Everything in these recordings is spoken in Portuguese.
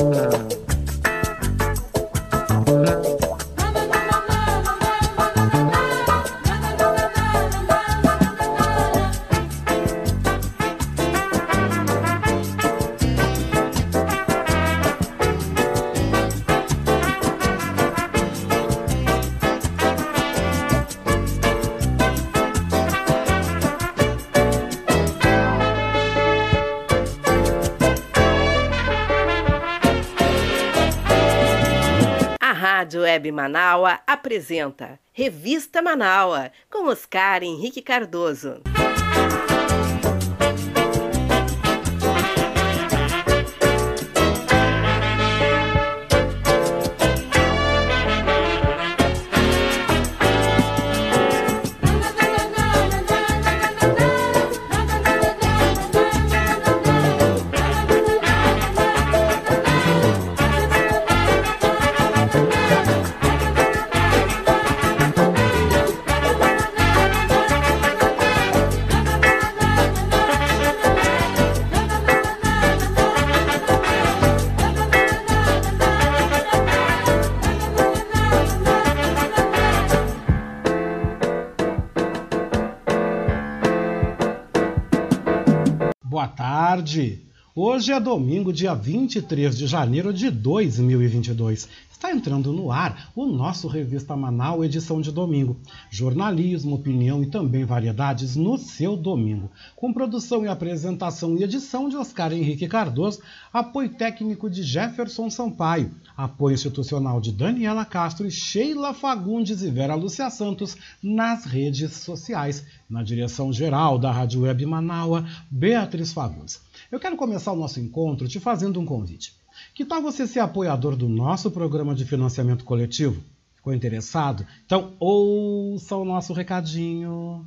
Rádio Web Manaua apresenta Revista Manaua com Oscar Henrique Cardoso. Hoje é domingo, dia 23 de janeiro de 2022. Está entrando no ar o nosso Revista Manaus, edição de domingo. Jornalismo, opinião e também variedades no seu domingo. Com produção e apresentação e edição de Oscar Henrique Cardoso, apoio técnico de Jefferson Sampaio, apoio institucional de Daniela Castro e Sheila Fagundes e Vera Lúcia Santos nas redes sociais. Na direção geral da Rádio Web Manaua, Beatriz Fagundes. Eu quero começar o nosso encontro te fazendo um convite. Que tal você ser apoiador do nosso programa de financiamento coletivo? Ficou interessado? Então ouça o nosso recadinho.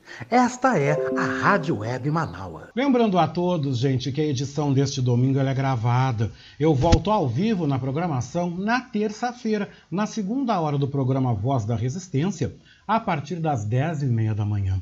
Esta é a Rádio Web Manaua. Lembrando a todos, gente, que a edição deste domingo é gravada. Eu volto ao vivo na programação na terça-feira, na segunda hora do programa Voz da Resistência, a partir das dez e meia da manhã.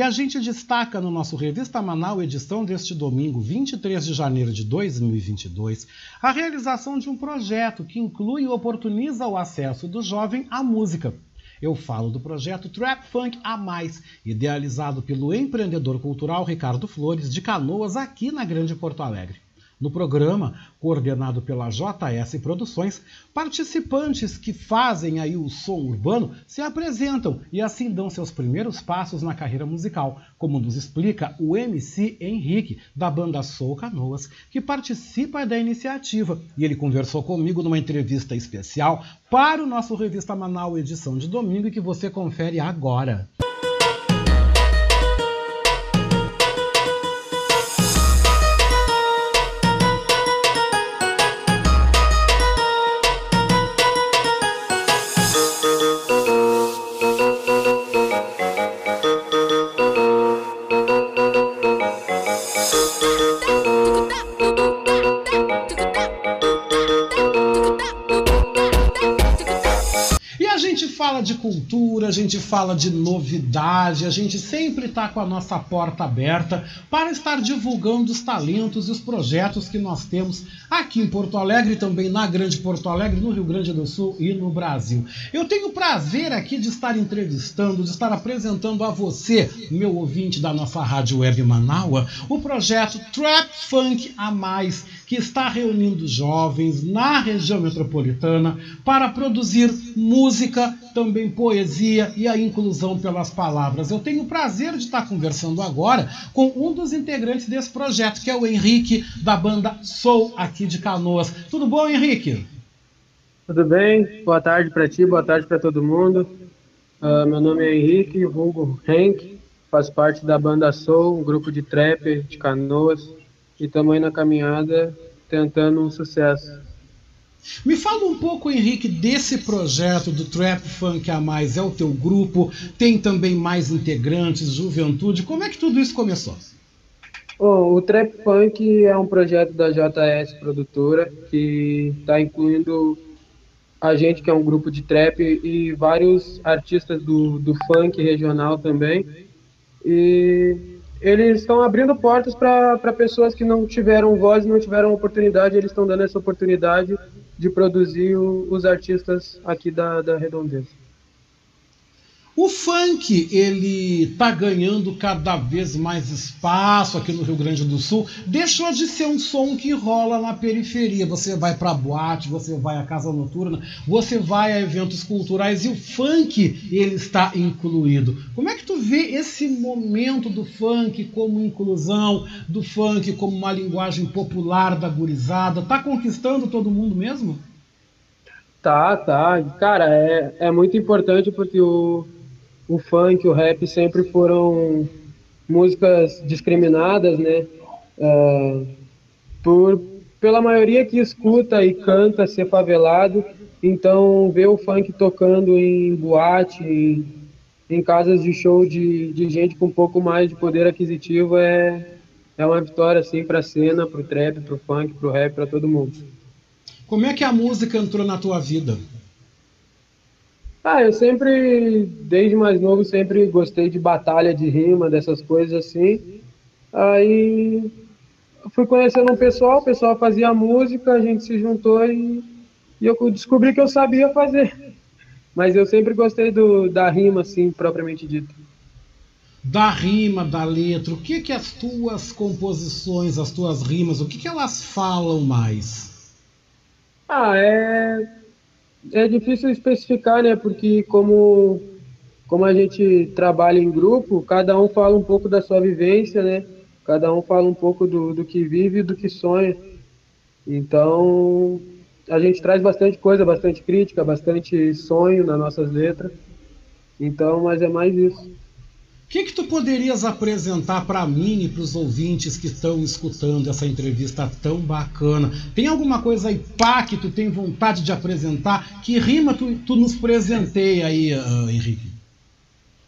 E a gente destaca no nosso Revista Manaus, edição deste domingo, 23 de janeiro de 2022, a realização de um projeto que inclui e oportuniza o acesso do jovem à música. Eu falo do projeto Trap Funk a Mais, idealizado pelo empreendedor cultural Ricardo Flores de Canoas, aqui na Grande Porto Alegre. No programa, coordenado pela JS Produções, participantes que fazem aí o som urbano se apresentam e assim dão seus primeiros passos na carreira musical, como nos explica o MC Henrique, da banda Soul Canoas, que participa da iniciativa. E ele conversou comigo numa entrevista especial para o nosso Revista Manaus edição de domingo que você confere agora. De cultura, a gente fala de novidade, a gente sempre está com a nossa porta aberta para estar divulgando os talentos e os projetos que nós temos aqui em Porto Alegre, também na Grande Porto Alegre, no Rio Grande do Sul e no Brasil. Eu tenho o prazer aqui de estar entrevistando, de estar apresentando a você, meu ouvinte da nossa rádio web Manaua, o projeto Trap Funk a Mais, que está reunindo jovens na região metropolitana para produzir música, também poesia e a inclusão pelas palavras. Eu tenho o prazer de estar conversando agora com um dos integrantes desse projeto, que é o Henrique, da banda Soul, aqui de Canoas. Tudo bom, Henrique? Tudo bem? Boa tarde para ti, boa tarde para todo mundo. Uh, meu nome é Henrique, vulgo Henk, faço parte da banda Soul, um grupo de trap de Canoas, e estamos aí na caminhada tentando um sucesso. Me fala um pouco, Henrique, desse projeto do Trap Funk a Mais. É o teu grupo? Tem também mais integrantes, juventude? Como é que tudo isso começou? Oh, o Trap Funk é um projeto da JS Produtora que está incluindo a gente, que é um grupo de trap, e vários artistas do, do funk regional também. E eles estão abrindo portas para pessoas que não tiveram voz, não tiveram oportunidade, eles estão dando essa oportunidade de produzir o, os artistas aqui da, da Redondeza. O funk, ele tá ganhando cada vez mais espaço aqui no Rio Grande do Sul. Deixou de ser um som que rola na periferia. Você vai para boate, você vai à casa noturna, você vai a eventos culturais e o funk, ele está incluído. Como é que tu vê esse momento do funk como inclusão, do funk como uma linguagem popular da gurizada? Tá conquistando todo mundo mesmo? Tá, tá. Cara, é, é muito importante porque o o funk, o rap sempre foram músicas discriminadas, né? Uh, por, pela maioria que escuta e canta ser favelado, então ver o funk tocando em boate, em, em casas de show de, de gente com um pouco mais de poder aquisitivo é, é uma vitória assim para a cena, para o trap, para o funk, para o rap, para todo mundo. Como é que a música entrou na tua vida? Ah, eu sempre, desde mais novo, sempre gostei de batalha de rima, dessas coisas assim. Aí fui conhecendo um pessoal, o pessoal fazia música, a gente se juntou e, e eu descobri que eu sabia fazer. Mas eu sempre gostei do, da rima, assim, propriamente dita. Da rima, da letra, o que que as tuas composições, as tuas rimas, o que que elas falam mais? Ah, é é difícil especificar, né? Porque como, como a gente trabalha em grupo, cada um fala um pouco da sua vivência, né? Cada um fala um pouco do, do que vive e do que sonha. Então, a gente traz bastante coisa, bastante crítica, bastante sonho nas nossas letras. Então, mas é mais isso que, que tu poderias apresentar para mim e para os ouvintes que estão escutando essa entrevista tão bacana? Tem alguma coisa aí, pá, que tu tem vontade de apresentar? Que rima tu, tu nos presenteia aí, uh, Henrique?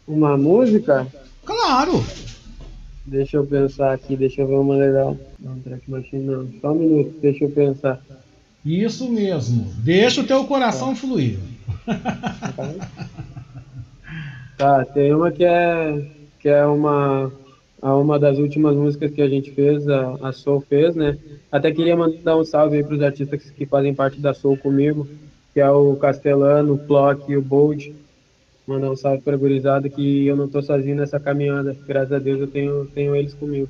Uma música? Claro! Deixa eu pensar aqui, deixa eu ver uma legal. Não, track machine não. Só um minuto, deixa eu pensar. Isso mesmo. Deixa o teu coração tá. fluir. Tá, tem uma que é que é uma uma das últimas músicas que a gente fez, a, a Soul fez, né? Até queria mandar um salve aí para os artistas que, fazem parte da Soul comigo, que é o Castelano, o Plock e o Bold. Mandar um salve para a gurizada que eu não tô sozinho nessa caminhada. Graças a Deus eu tenho, tenho eles comigo.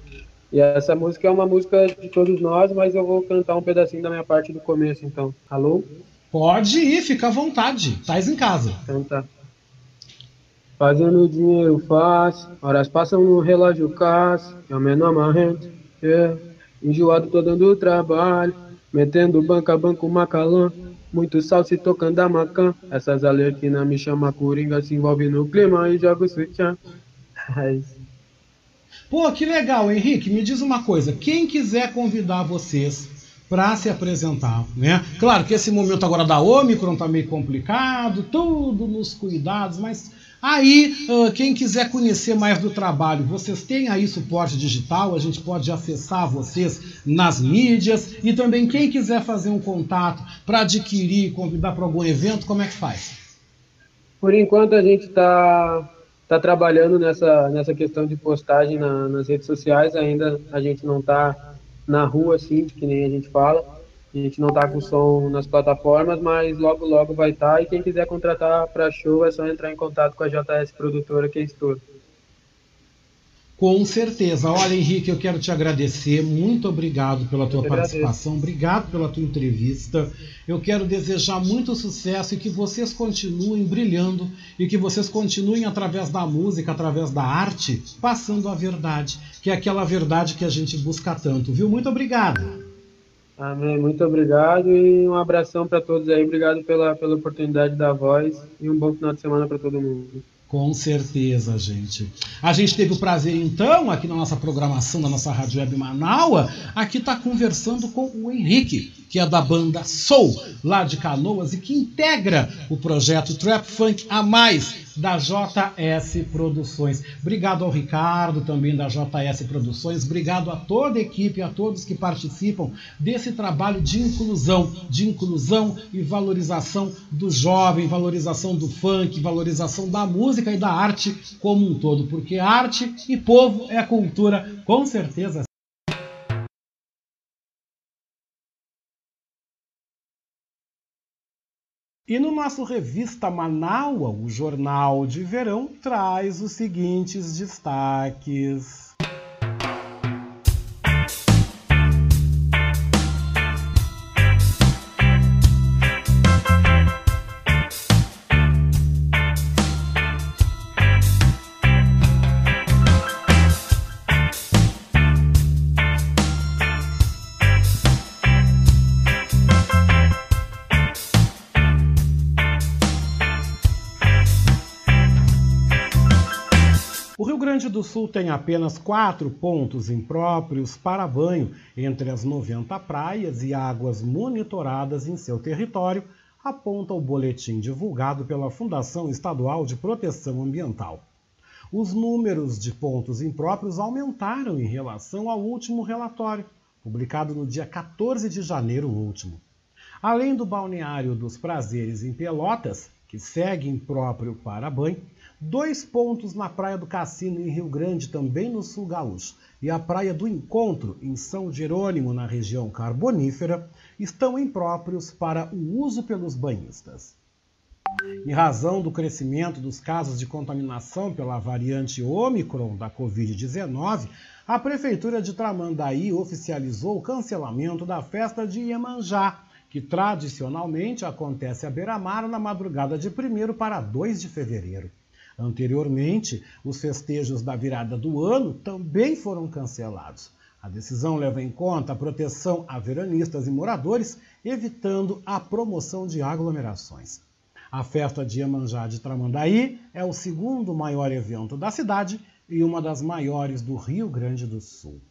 E essa música é uma música de todos nós, mas eu vou cantar um pedacinho da minha parte do começo, então. Alô? Pode ir, fica à vontade. Tais em casa. Então tá. Fazendo dinheiro fácil, horas passam no relógio caço, é o menor marrento, yeah. Enjoado tô dando trabalho, metendo banca, banco, macalã, muito sal se tocando a macan. Essas alerquinas me chama coringa, se envolve no clima e joga o sutiã. É Pô, que legal, Henrique. Me diz uma coisa: quem quiser convidar vocês para se apresentar, né? Claro que esse momento agora da Omicron tá meio complicado, tudo nos cuidados, mas aí quem quiser conhecer mais do trabalho, vocês têm aí suporte digital, a gente pode acessar vocês nas mídias e também quem quiser fazer um contato para adquirir, convidar para algum evento, como é que faz? Por enquanto a gente está tá trabalhando nessa, nessa questão de postagem na, nas redes sociais, ainda a gente não está na rua, assim, que nem a gente fala. A gente não tá com som nas plataformas, mas logo, logo vai estar. Tá. E quem quiser contratar para show é só entrar em contato com a JS Produtora, que é estouro. Com certeza. Olha, Henrique, eu quero te agradecer. Muito obrigado pela tua participação. Obrigado pela tua entrevista. Eu quero desejar muito sucesso e que vocês continuem brilhando e que vocês continuem através da música, através da arte, passando a verdade, que é aquela verdade que a gente busca tanto, viu? Muito obrigado. Amém. Muito obrigado e um abração para todos aí. Obrigado pela, pela oportunidade da voz e um bom final de semana para todo mundo. Com certeza, gente. A gente teve o prazer, então, aqui na nossa programação da nossa Rádio Web Manaua, aqui está conversando com o Henrique, que é da banda Soul, lá de Canoas, e que integra o projeto Trap Funk a Mais, da JS Produções. Obrigado ao Ricardo, também da JS Produções. Obrigado a toda a equipe, a todos que participam desse trabalho de inclusão, de inclusão e valorização do jovem, valorização do funk, valorização da música e da arte como um todo, porque arte e povo é cultura, com certeza. E no nosso Revista Manaua, o Jornal de Verão traz os seguintes destaques. Do Sul tem apenas quatro pontos impróprios para banho entre as 90 praias e águas monitoradas em seu território, aponta o boletim divulgado pela Fundação Estadual de Proteção Ambiental. Os números de pontos impróprios aumentaram em relação ao último relatório, publicado no dia 14 de janeiro último. Além do balneário dos Prazeres em Pelotas, que segue impróprio para banho, Dois pontos na Praia do Cassino, em Rio Grande, também no sul gaúcho, e a Praia do Encontro, em São Jerônimo, na região carbonífera, estão impróprios para o uso pelos banhistas. Em razão do crescimento dos casos de contaminação pela variante Omicron da Covid-19, a Prefeitura de Tramandaí oficializou o cancelamento da festa de Iemanjá, que tradicionalmente acontece à beira-mar na madrugada de 1 para 2 de fevereiro. Anteriormente, os festejos da virada do ano também foram cancelados. A decisão leva em conta a proteção a veranistas e moradores, evitando a promoção de aglomerações. A festa de Iemanjá de Tramandaí é o segundo maior evento da cidade e uma das maiores do Rio Grande do Sul.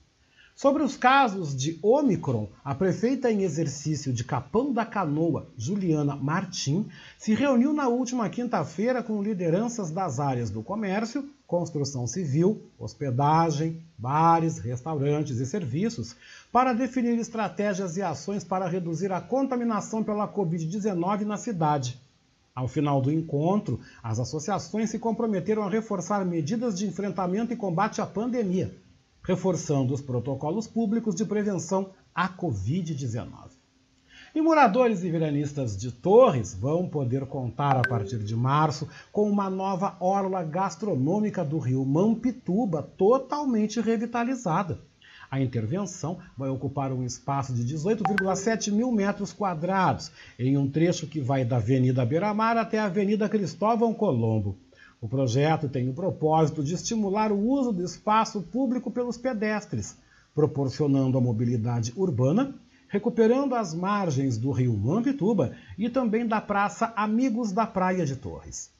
Sobre os casos de Omicron, a prefeita em exercício de Capão da Canoa, Juliana Martim, se reuniu na última quinta-feira com lideranças das áreas do comércio, construção civil, hospedagem, bares, restaurantes e serviços, para definir estratégias e ações para reduzir a contaminação pela Covid-19 na cidade. Ao final do encontro, as associações se comprometeram a reforçar medidas de enfrentamento e combate à pandemia reforçando os protocolos públicos de prevenção à Covid-19. E moradores e veranistas de Torres vão poder contar a partir de março com uma nova orla gastronômica do rio Mampituba totalmente revitalizada. A intervenção vai ocupar um espaço de 18,7 mil metros quadrados, em um trecho que vai da Avenida Beira-Mar até a Avenida Cristóvão Colombo. O projeto tem o propósito de estimular o uso do espaço público pelos pedestres, proporcionando a mobilidade urbana, recuperando as margens do rio Mampituba e também da Praça Amigos da Praia de Torres.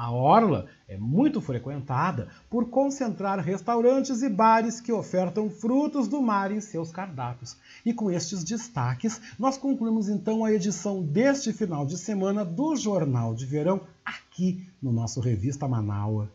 A orla é muito frequentada por concentrar restaurantes e bares que ofertam frutos do mar em seus cardápios. E com estes destaques, nós concluímos então a edição deste final de semana do Jornal de Verão aqui no nosso Revista Manaua.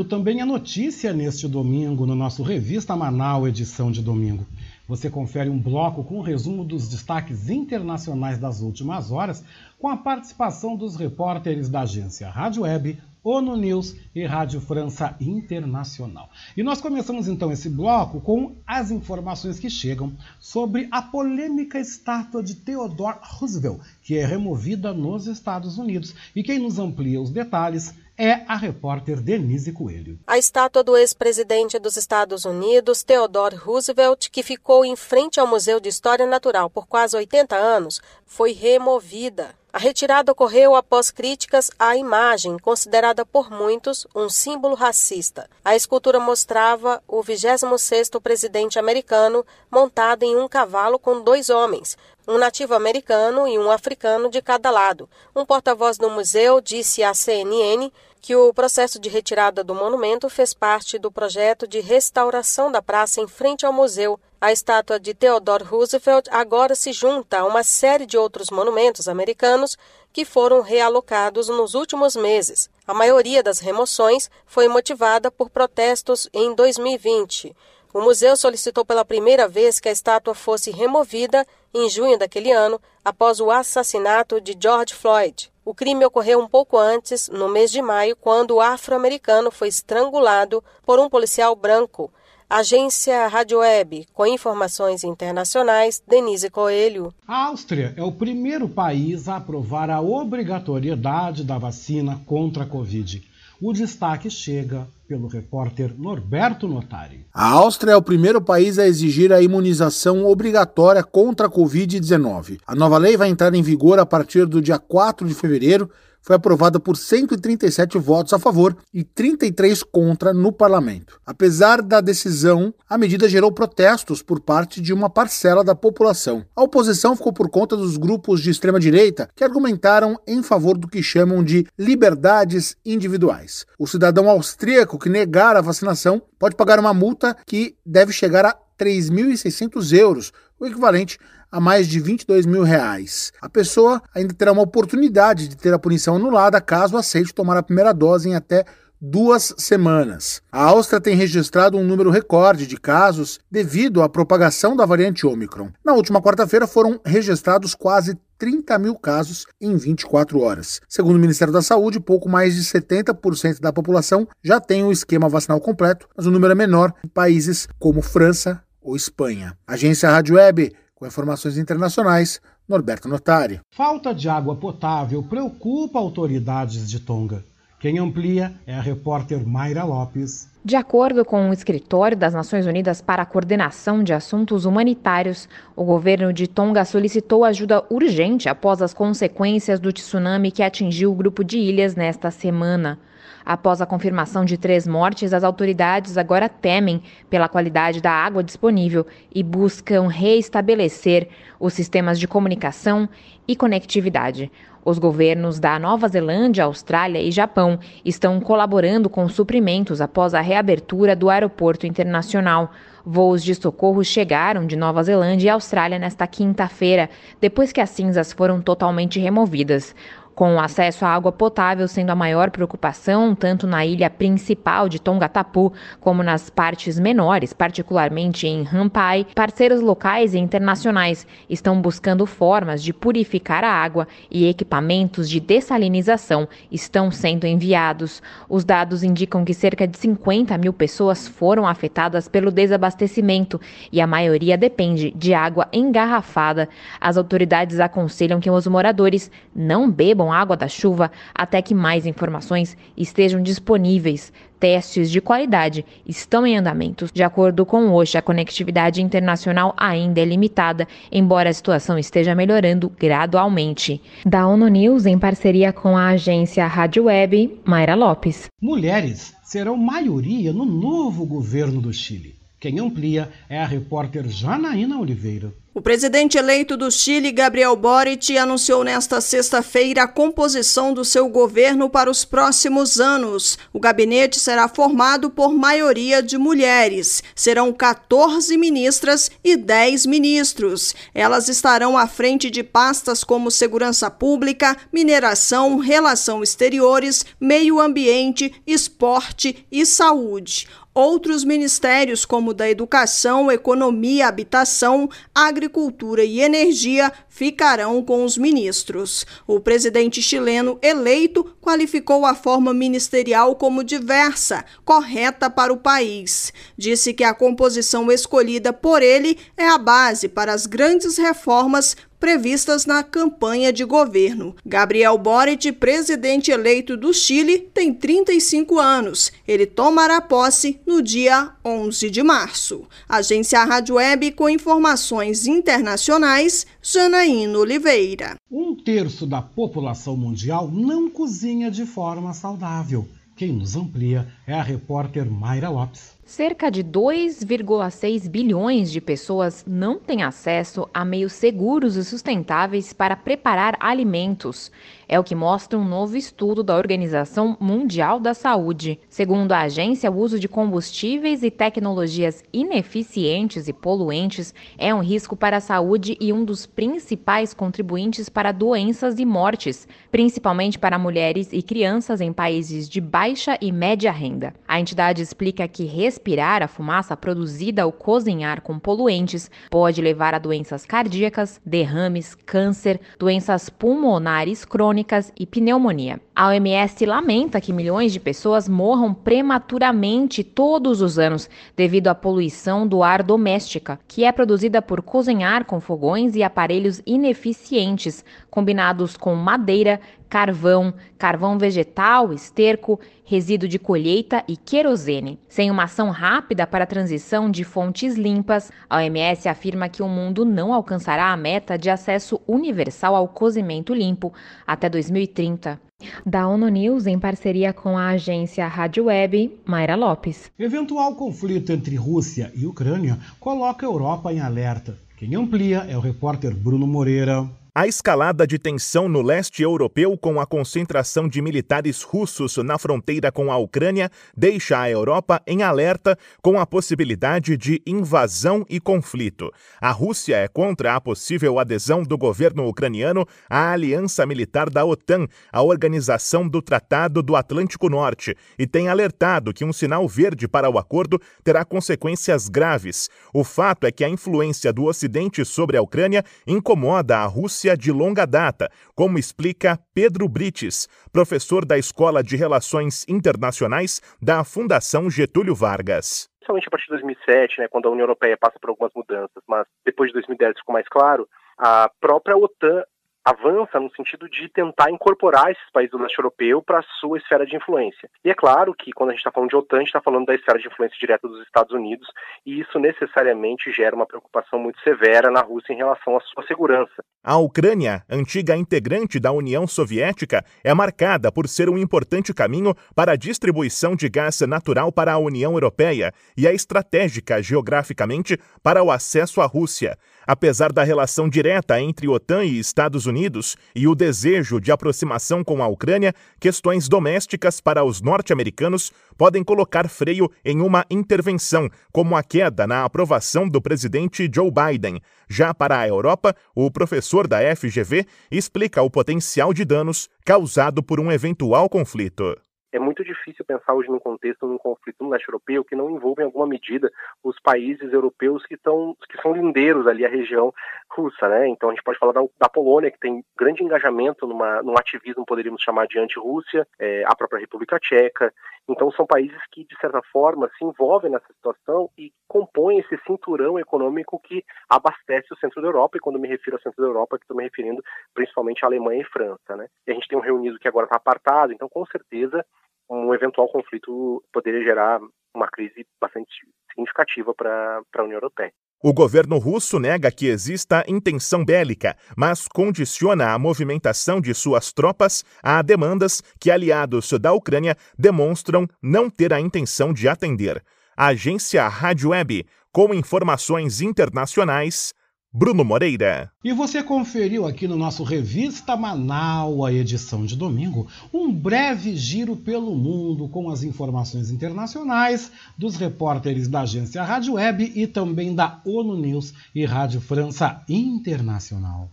Mundo também é notícia neste domingo no nosso Revista Manaus, edição de domingo. Você confere um bloco com um resumo dos destaques internacionais das últimas horas, com a participação dos repórteres da agência Rádio Web, ONU News e Rádio França Internacional. E nós começamos então esse bloco com as informações que chegam sobre a polêmica estátua de Theodore Roosevelt, que é removida nos Estados Unidos. E quem nos amplia os detalhes é a repórter Denise Coelho. A estátua do ex-presidente dos Estados Unidos, Theodore Roosevelt, que ficou em frente ao Museu de História Natural por quase 80 anos, foi removida. A retirada ocorreu após críticas à imagem, considerada por muitos um símbolo racista. A escultura mostrava o 26º presidente americano montado em um cavalo com dois homens, um nativo americano e um africano de cada lado. Um porta-voz do museu disse à CNN que o processo de retirada do monumento fez parte do projeto de restauração da praça em frente ao museu. A estátua de Theodore Roosevelt agora se junta a uma série de outros monumentos americanos que foram realocados nos últimos meses. A maioria das remoções foi motivada por protestos em 2020. O museu solicitou pela primeira vez que a estátua fosse removida em junho daquele ano, após o assassinato de George Floyd. O crime ocorreu um pouco antes, no mês de maio, quando o afro-americano foi estrangulado por um policial branco. Agência Rádio Web, com informações internacionais, Denise Coelho. A Áustria é o primeiro país a aprovar a obrigatoriedade da vacina contra a Covid. O destaque chega pelo repórter Norberto Notari. A Áustria é o primeiro país a exigir a imunização obrigatória contra a Covid-19. A nova lei vai entrar em vigor a partir do dia 4 de fevereiro foi aprovada por 137 votos a favor e 33 contra no parlamento. Apesar da decisão, a medida gerou protestos por parte de uma parcela da população. A oposição ficou por conta dos grupos de extrema-direita que argumentaram em favor do que chamam de liberdades individuais. O cidadão austríaco que negar a vacinação pode pagar uma multa que deve chegar a 3.600 euros, o equivalente a mais de 22 mil reais. A pessoa ainda terá uma oportunidade de ter a punição anulada caso aceite tomar a primeira dose em até duas semanas. A Áustria tem registrado um número recorde de casos devido à propagação da variante Omicron. Na última quarta-feira foram registrados quase 30 mil casos em 24 horas. Segundo o Ministério da Saúde, pouco mais de 70% da população já tem o esquema vacinal completo, mas o número é menor em países como França ou Espanha. Agência Rádio Web, com informações internacionais, Norberto Notari. Falta de água potável preocupa autoridades de Tonga. Quem amplia é a repórter Mayra Lopes. De acordo com o Escritório das Nações Unidas para a Coordenação de Assuntos Humanitários, o governo de Tonga solicitou ajuda urgente após as consequências do tsunami que atingiu o grupo de ilhas nesta semana. Após a confirmação de três mortes, as autoridades agora temem pela qualidade da água disponível e buscam reestabelecer os sistemas de comunicação e conectividade. Os governos da Nova Zelândia, Austrália e Japão estão colaborando com suprimentos após a reabertura do aeroporto internacional. Voos de socorro chegaram de Nova Zelândia e Austrália nesta quinta-feira, depois que as cinzas foram totalmente removidas com o acesso à água potável sendo a maior preocupação, tanto na ilha principal de Tongatapu como nas partes menores, particularmente em Rampai. Parceiros locais e internacionais estão buscando formas de purificar a água e equipamentos de dessalinização estão sendo enviados. Os dados indicam que cerca de 50 mil pessoas foram afetadas pelo desabastecimento e a maioria depende de água engarrafada. As autoridades aconselham que os moradores não bebam água da chuva até que mais informações estejam disponíveis. Testes de qualidade estão em andamento. De acordo com o OSHA, a conectividade internacional ainda é limitada, embora a situação esteja melhorando gradualmente. Da ONU News, em parceria com a agência Rádio Web, Mayra Lopes. Mulheres serão maioria no novo governo do Chile. Quem amplia é a repórter Janaína Oliveira. O presidente eleito do Chile, Gabriel Boric, anunciou nesta sexta-feira a composição do seu governo para os próximos anos. O gabinete será formado por maioria de mulheres. Serão 14 ministras e 10 ministros. Elas estarão à frente de pastas como segurança pública, mineração, relação exteriores, meio ambiente, esporte e saúde. Outros ministérios, como da Educação, Economia, Habitação, Agricultura e Energia, ficarão com os ministros. O presidente chileno eleito qualificou a forma ministerial como diversa, correta para o país. Disse que a composição escolhida por ele é a base para as grandes reformas previstas na campanha de governo. Gabriel Boric, presidente eleito do Chile, tem 35 anos. Ele tomará posse no dia 11 de março. Agência Rádio Web com informações internacionais, Janaína Oliveira. Um terço da população mundial não cozinha de forma saudável. Quem nos amplia é a repórter Mayra Lopes. Cerca de 2,6 bilhões de pessoas não têm acesso a meios seguros e sustentáveis para preparar alimentos. É o que mostra um novo estudo da Organização Mundial da Saúde. Segundo a agência, o uso de combustíveis e tecnologias ineficientes e poluentes é um risco para a saúde e um dos principais contribuintes para doenças e mortes, principalmente para mulheres e crianças em países de baixa e média renda. A entidade explica que respirar a fumaça produzida ao cozinhar com poluentes pode levar a doenças cardíacas, derrames, câncer, doenças pulmonares crônicas crônicas e pneumonia. A OMS lamenta que milhões de pessoas morram prematuramente todos os anos devido à poluição do ar doméstica, que é produzida por cozinhar com fogões e aparelhos ineficientes, combinados com madeira, carvão, carvão vegetal, esterco, resíduo de colheita e querosene. Sem uma ação rápida para a transição de fontes limpas, a OMS afirma que o mundo não alcançará a meta de acesso universal ao cozimento limpo até 2030. Da ONU News, em parceria com a agência Rádio Web, Mayra Lopes. Eventual conflito entre Rússia e Ucrânia coloca a Europa em alerta. Quem amplia é o repórter Bruno Moreira. A escalada de tensão no leste europeu, com a concentração de militares russos na fronteira com a Ucrânia, deixa a Europa em alerta com a possibilidade de invasão e conflito. A Rússia é contra a possível adesão do governo ucraniano à aliança militar da OTAN, a Organização do Tratado do Atlântico Norte, e tem alertado que um sinal verde para o acordo terá consequências graves. O fato é que a influência do Ocidente sobre a Ucrânia incomoda a Rússia De longa data, como explica Pedro Brites, professor da Escola de Relações Internacionais da Fundação Getúlio Vargas. Principalmente a partir de 2007, né, quando a União Europeia passa por algumas mudanças, mas depois de 2010 ficou mais claro, a própria OTAN avança no sentido de tentar incorporar esses países do leste europeu para a sua esfera de influência. E é claro que quando a gente está falando de OTAN, a gente está falando da esfera de influência direta dos Estados Unidos, e isso necessariamente gera uma preocupação muito severa na Rússia em relação à sua segurança. A Ucrânia, antiga integrante da União Soviética, é marcada por ser um importante caminho para a distribuição de gás natural para a União Europeia e é estratégica geograficamente para o acesso à Rússia. Apesar da relação direta entre OTAN e Estados Unidos e o desejo de aproximação com a Ucrânia, questões domésticas para os norte-americanos podem colocar freio em uma intervenção, como a queda na aprovação do presidente Joe Biden. Já para a Europa, o professor da FGV explica o potencial de danos causado por um eventual conflito é muito difícil pensar hoje num contexto, num conflito no leste europeu, que não envolve em alguma medida os países europeus que, estão, que são lindeiros ali à região russa, né? Então a gente pode falar da, da Polônia, que tem grande engajamento numa, num ativismo, poderíamos chamar de anti-Rússia, é, a própria República Tcheca. Então são países que, de certa forma, se envolvem nessa situação e compõem esse cinturão econômico que abastece o centro da Europa, e quando me refiro ao centro da Europa, estou me referindo principalmente à Alemanha e França, né? E a gente tem um reunido que agora está apartado, então com certeza um eventual conflito poderia gerar uma crise bastante significativa para a União Europeia. O governo russo nega que exista intenção bélica, mas condiciona a movimentação de suas tropas a demandas que aliados da Ucrânia demonstram não ter a intenção de atender. A agência Rádio Web, com informações internacionais, Bruno Moreira. E você conferiu aqui no nosso Revista Manaus, a edição de domingo, um breve giro pelo mundo com as informações internacionais dos repórteres da agência Rádio Web e também da ONU News e Rádio França Internacional.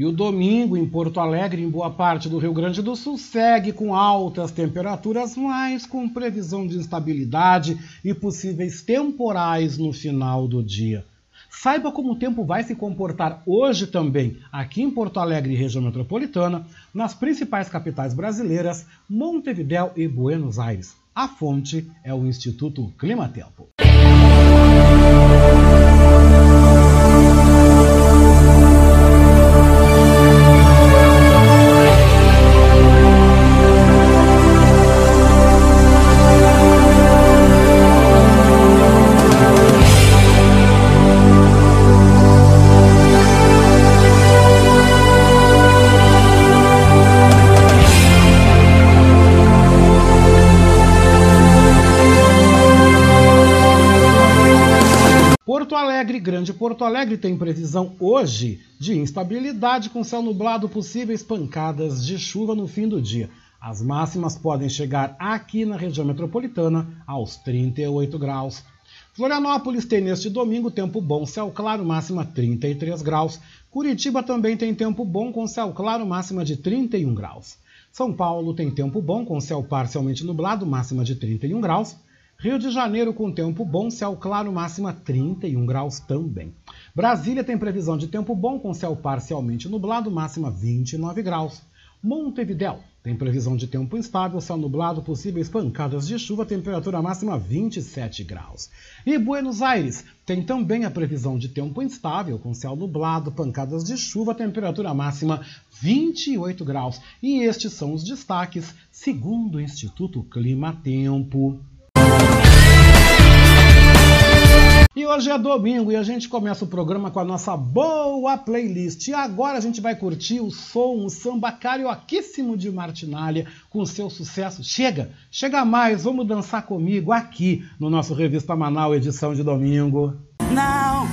E o domingo em Porto Alegre, em boa parte do Rio Grande do Sul, segue com altas temperaturas, mas com previsão de instabilidade e possíveis temporais no final do dia. Saiba como o tempo vai se comportar hoje também aqui em Porto Alegre e região metropolitana, nas principais capitais brasileiras, Montevidéu e Buenos Aires. A fonte é o Instituto Climatempo. Grande Porto Alegre tem previsão hoje de instabilidade com céu nublado, possíveis pancadas de chuva no fim do dia. As máximas podem chegar aqui na região metropolitana aos 38 graus. Florianópolis tem neste domingo tempo bom, céu claro, máxima 33 graus. Curitiba também tem tempo bom com céu claro, máxima de 31 graus. São Paulo tem tempo bom com céu parcialmente nublado, máxima de 31 graus. Rio de Janeiro com tempo bom, céu claro, máxima 31 graus também. Brasília tem previsão de tempo bom com céu parcialmente nublado, máxima 29 graus. Montevidéu tem previsão de tempo instável, céu nublado, possíveis pancadas de chuva, temperatura máxima 27 graus. E Buenos Aires tem também a previsão de tempo instável, com céu nublado, pancadas de chuva, temperatura máxima 28 graus. E estes são os destaques, segundo o Instituto Clima Tempo. E hoje é domingo e a gente começa o programa com a nossa boa playlist. E agora a gente vai curtir o som, o samba carioquíssimo de Martinalha com seu sucesso. Chega, chega mais, vamos dançar comigo aqui no nosso Revista Manaus, edição de domingo. Não,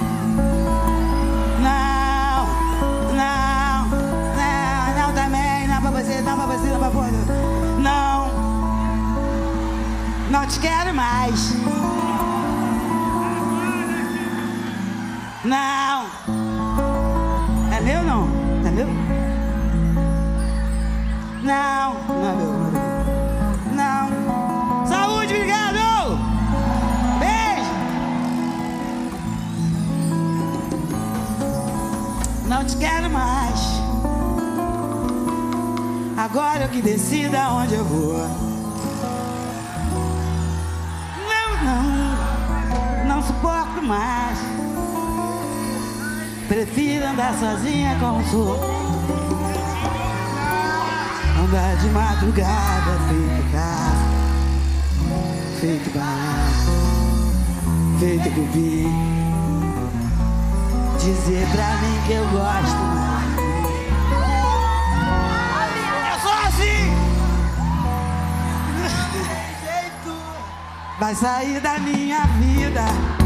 não te quero mais. Não. É meu não? É meu? Não, não é meu. Não. É Saúde, obrigado! Beijo! Não te quero mais. Agora eu que decida onde eu vou. suporto mais. Prefiro andar sozinha como sou. Andar de madrugada feito carro, feito barato, feito bebê. Dizer pra mim que eu gosto mais. É eu sou assim! Vai sair da minha vida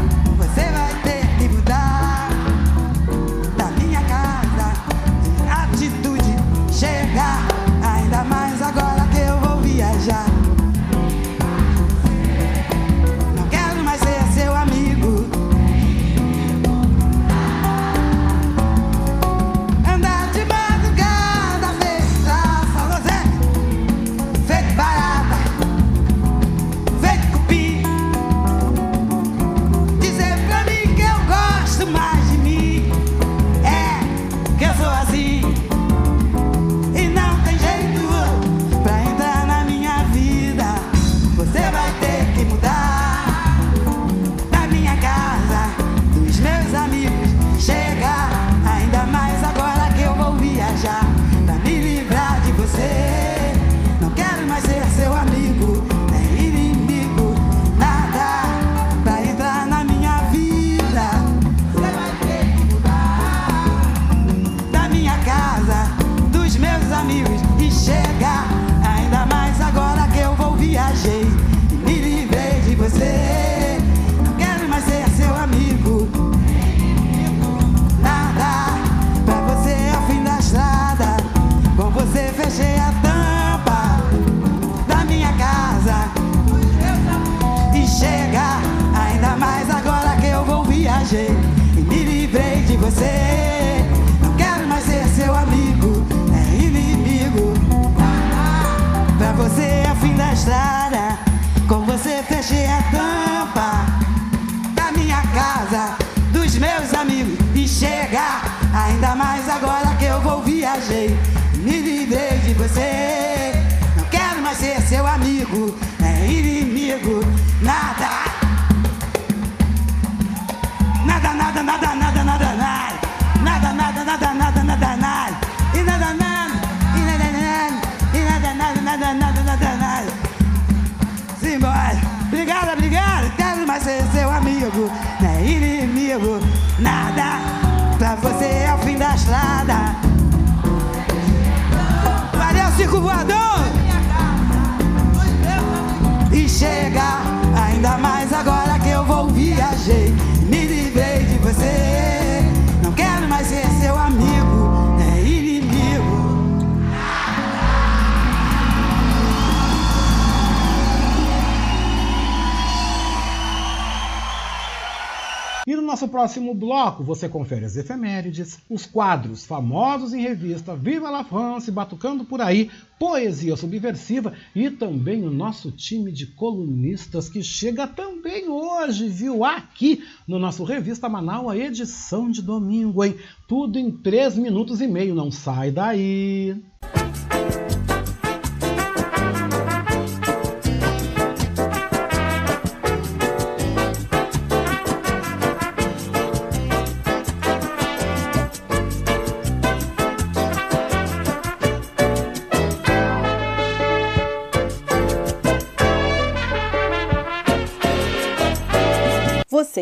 próximo bloco você confere as efemérides, os quadros famosos em revista Viva la France, Batucando por Aí, Poesia Subversiva e também o nosso time de colunistas que chega também hoje, viu? Aqui no nosso Revista Manaus, a edição de domingo, hein? Tudo em 3 minutos e meio, não sai daí! Música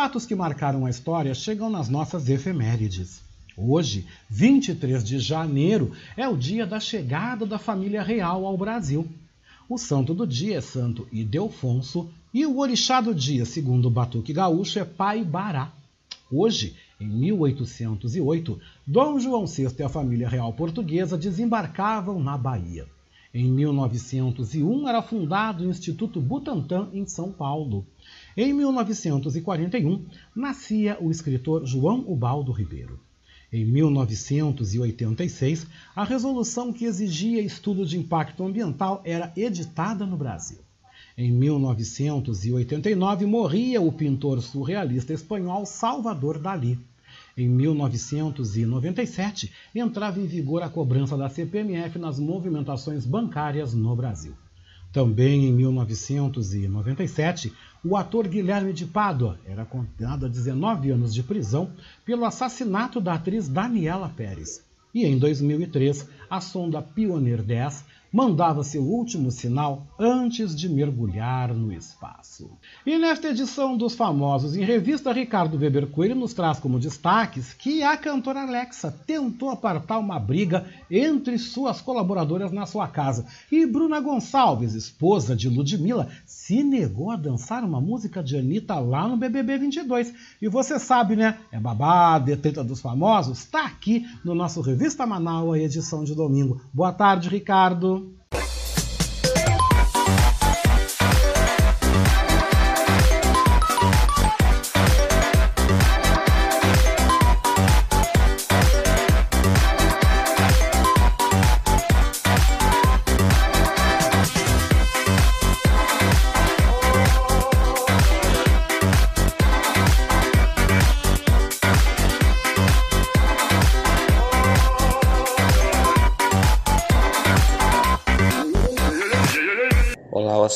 Fatos que marcaram a história chegam nas nossas efemérides. Hoje, 23 de janeiro, é o dia da chegada da família real ao Brasil. O santo do dia é Santo Ildefonso e o orixá do dia, segundo o Batuque Gaúcho, é Pai Bará. Hoje, em 1808, Dom João VI e a família real portuguesa desembarcavam na Bahia. Em 1901 era fundado o Instituto Butantan em São Paulo. Em 1941, nascia o escritor João Ubaldo Ribeiro. Em 1986, a resolução que exigia estudo de impacto ambiental era editada no Brasil. Em 1989, morria o pintor surrealista espanhol Salvador Dalí. Em 1997, entrava em vigor a cobrança da CPMF nas movimentações bancárias no Brasil. Também em 1997, o ator Guilherme de Pádua era condenado a 19 anos de prisão pelo assassinato da atriz Daniela Pérez. E em 2003, a sonda Pioneer 10 mandava seu último sinal antes de mergulhar no espaço. E nesta edição dos Famosos em Revista, Ricardo Weber Coelho nos traz como destaques que a cantora Alexa tentou apartar uma briga entre suas colaboradoras na sua casa e Bruna Gonçalves, esposa de Ludmilla, se negou a dançar uma música de Anitta lá no BBB 22. E você sabe, né? É babado, é treta dos famosos? Está aqui no nosso Revista Manaus, edição de domingo. Boa tarde, Ricardo. Bye.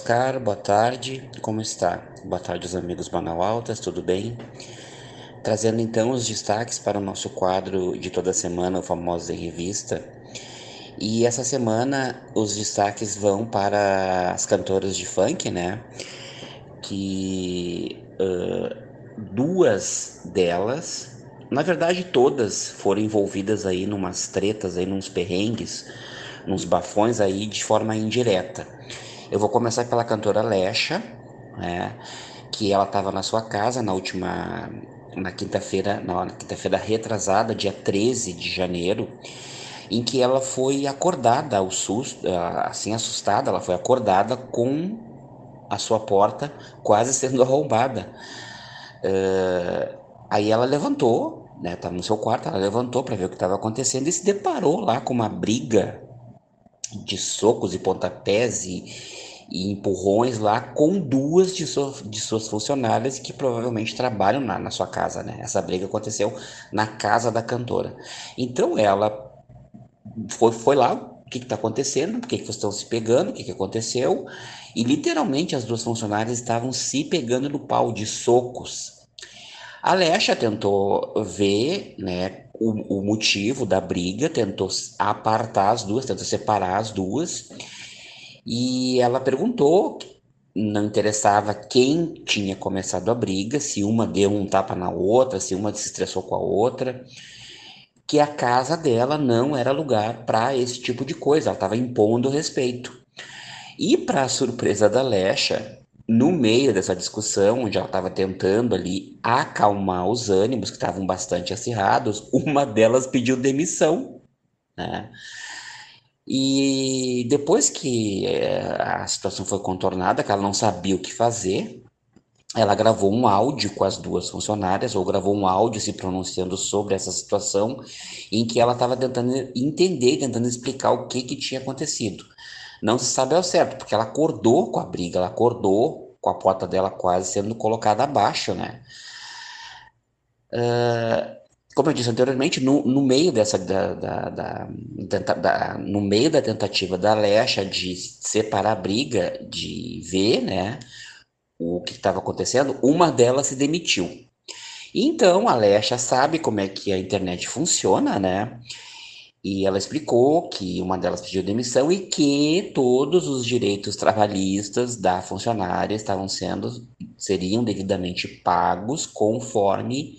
Oscar, boa tarde, como está? Boa tarde os amigos Manaualtas, tudo bem? Trazendo então os destaques para o nosso quadro de toda semana, o famoso em revista. E essa semana os destaques vão para as cantoras de funk, né? Que uh, duas delas, na verdade todas, foram envolvidas aí numas tretas, aí nos perrengues, nos bafões aí de forma indireta. Eu vou começar pela cantora Lecha, né? Que ela estava na sua casa na última na quinta-feira, na quinta-feira retrasada, dia 13 de janeiro, em que ela foi acordada ao susto, assim assustada, ela foi acordada com a sua porta quase sendo arrombada. Uh, aí ela levantou, né, estava no seu quarto, ela levantou para ver o que estava acontecendo e se deparou lá com uma briga de socos e pontapés e, e empurrões lá com duas de, so, de suas funcionárias que provavelmente trabalham na, na sua casa, né? Essa briga aconteceu na casa da cantora. Então ela foi, foi lá, o que está acontecendo, por que, que estão se pegando, o que, que aconteceu, e literalmente as duas funcionárias estavam se pegando no pau de socos. A Lecha tentou ver né, o, o motivo da briga, tentou apartar as duas, tentou separar as duas, e ela perguntou, não interessava quem tinha começado a briga, se uma deu um tapa na outra, se uma se estressou com a outra, que a casa dela não era lugar para esse tipo de coisa, ela estava impondo respeito. E para surpresa da Lecha, no meio dessa discussão, onde ela estava tentando ali acalmar os ânimos que estavam bastante acirrados, uma delas pediu demissão, né? E depois que é, a situação foi contornada, que ela não sabia o que fazer, ela gravou um áudio com as duas funcionárias, ou gravou um áudio se pronunciando sobre essa situação, em que ela estava tentando entender, tentando explicar o que, que tinha acontecido. Não se sabe ao certo, porque ela acordou com a briga, ela acordou com a porta dela quase sendo colocada abaixo, né? Uh, como eu disse anteriormente, no, no meio dessa da, da, da, da, no meio da tentativa da Lecha de separar a briga, de ver, né, o que estava acontecendo, uma delas se demitiu. Então a Lecha sabe como é que a internet funciona, né? E ela explicou que uma delas pediu demissão e que todos os direitos trabalhistas da funcionária estavam sendo seriam devidamente pagos conforme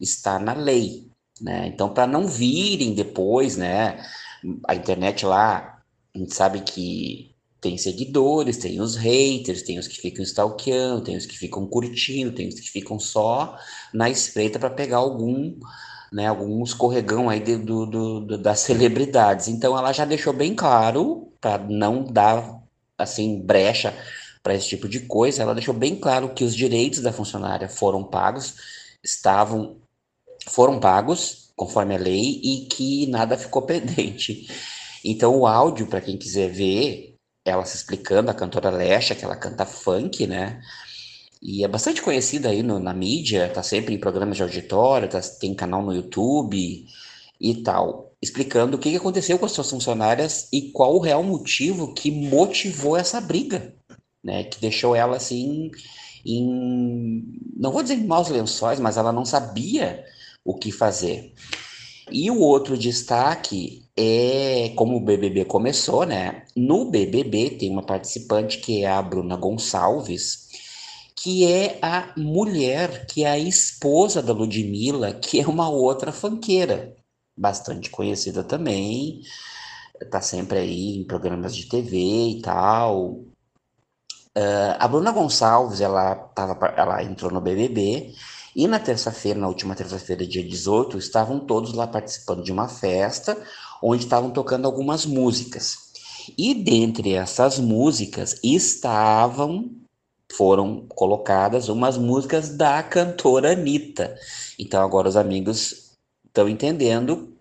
está na lei, né? Então, para não virem depois, né? A internet lá, a gente sabe que tem seguidores, tem os haters, tem os que ficam stalkeando, tem os que ficam curtindo, tem os que ficam só na espreita para pegar algum, né, algum escorregão aí do, do, do, das celebridades. Então ela já deixou bem claro, para não dar assim brecha para esse tipo de coisa, ela deixou bem claro que os direitos da funcionária foram pagos, estavam foram pagos conforme a lei e que nada ficou pendente. Então o áudio para quem quiser ver ela se explicando, a cantora Lesha, que ela canta funk, né? E é bastante conhecida aí no, na mídia, tá sempre em programas de auditório, tá, tem canal no YouTube e tal, explicando o que, aconteceu com as suas funcionárias e qual o real motivo que motivou essa briga, né? Que deixou ela assim em, não vou dizer em maus lençóis, mas ela não sabia o que fazer. E o outro destaque é como o BBB começou, né? No BBB tem uma participante que é a Bruna Gonçalves, que é a mulher, que é a esposa da Ludmilla, que é uma outra fanqueira, bastante conhecida também, tá sempre aí em programas de TV e tal. Uh, a Bruna Gonçalves, ela, tava, ela entrou no BBB e na terça-feira, na última terça-feira, dia 18, estavam todos lá participando de uma festa onde estavam tocando algumas músicas. E dentre essas músicas estavam foram colocadas umas músicas da cantora Anitta. Então agora os amigos estão entendendo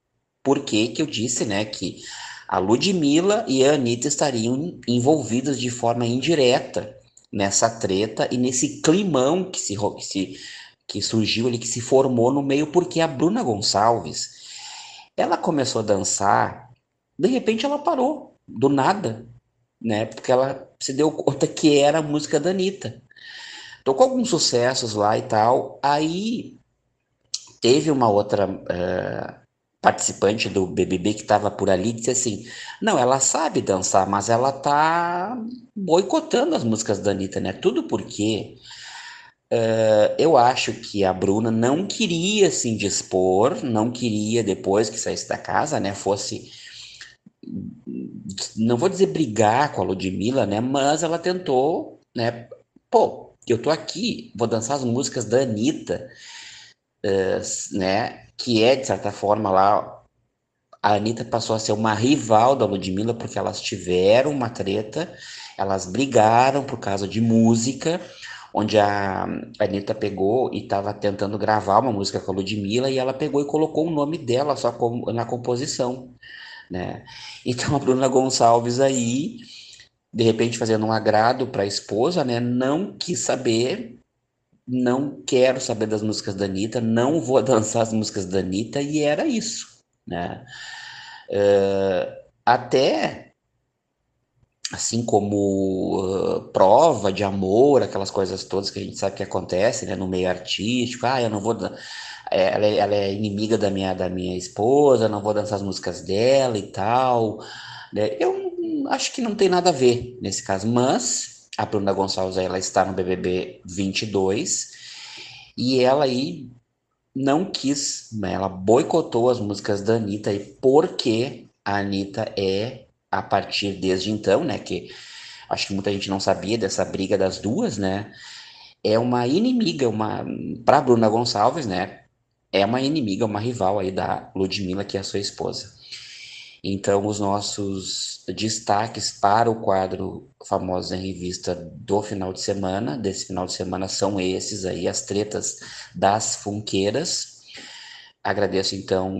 por que que eu disse, né, que a Ludmilla e a Anitta estariam envolvidas de forma indireta nessa treta e nesse climão que se, que se que surgiu ali, que se formou no meio, porque a Bruna Gonçalves, ela começou a dançar, de repente ela parou, do nada, né? Porque ela se deu conta que era a música da Anitta. Tocou alguns sucessos lá e tal. Aí teve uma outra uh, participante do BBB que estava por ali disse assim: Não, ela sabe dançar, mas ela tá boicotando as músicas da Anitta, né? Tudo porque uh, eu acho que a Bruna não queria se indispor, não queria, depois que saísse da casa, né, fosse. Não vou dizer brigar com a Ludmilla, né? Mas ela tentou, né? Pô, eu tô aqui, vou dançar as músicas da Anitta, uh, né? Que é, de certa forma, lá. A Anitta passou a ser uma rival da Ludmilla porque elas tiveram uma treta, elas brigaram por causa de música, onde a Anitta pegou e estava tentando gravar uma música com a Ludmilla e ela pegou e colocou o nome dela só na composição, né? Então a Bruna Gonçalves aí de repente fazendo um agrado para a esposa, né? Não quis saber, não quero saber das músicas da Anitta, não vou dançar as músicas da Anitta, e era isso, né? Uh, até assim como uh, prova de amor, aquelas coisas todas que a gente sabe que acontecem né, no meio artístico, ah, eu não vou ela é, ela é inimiga da minha da minha esposa, não vou dançar as músicas dela e tal, né? Eu acho que não tem nada a ver nesse caso, mas a Bruna Gonçalves ela está no BBB 22 e ela aí não quis, né, ela boicotou as músicas da Anitta e porque a Anitta é, a partir desde então, né, que acho que muita gente não sabia dessa briga das duas, né, é uma inimiga, uma para Bruna Gonçalves, né, é uma inimiga, uma rival aí da Ludmilla, que é a sua esposa. Então, os nossos destaques para o quadro Famosos em Revista do final de semana, desse final de semana, são esses aí, as tretas das funqueiras. Agradeço, então,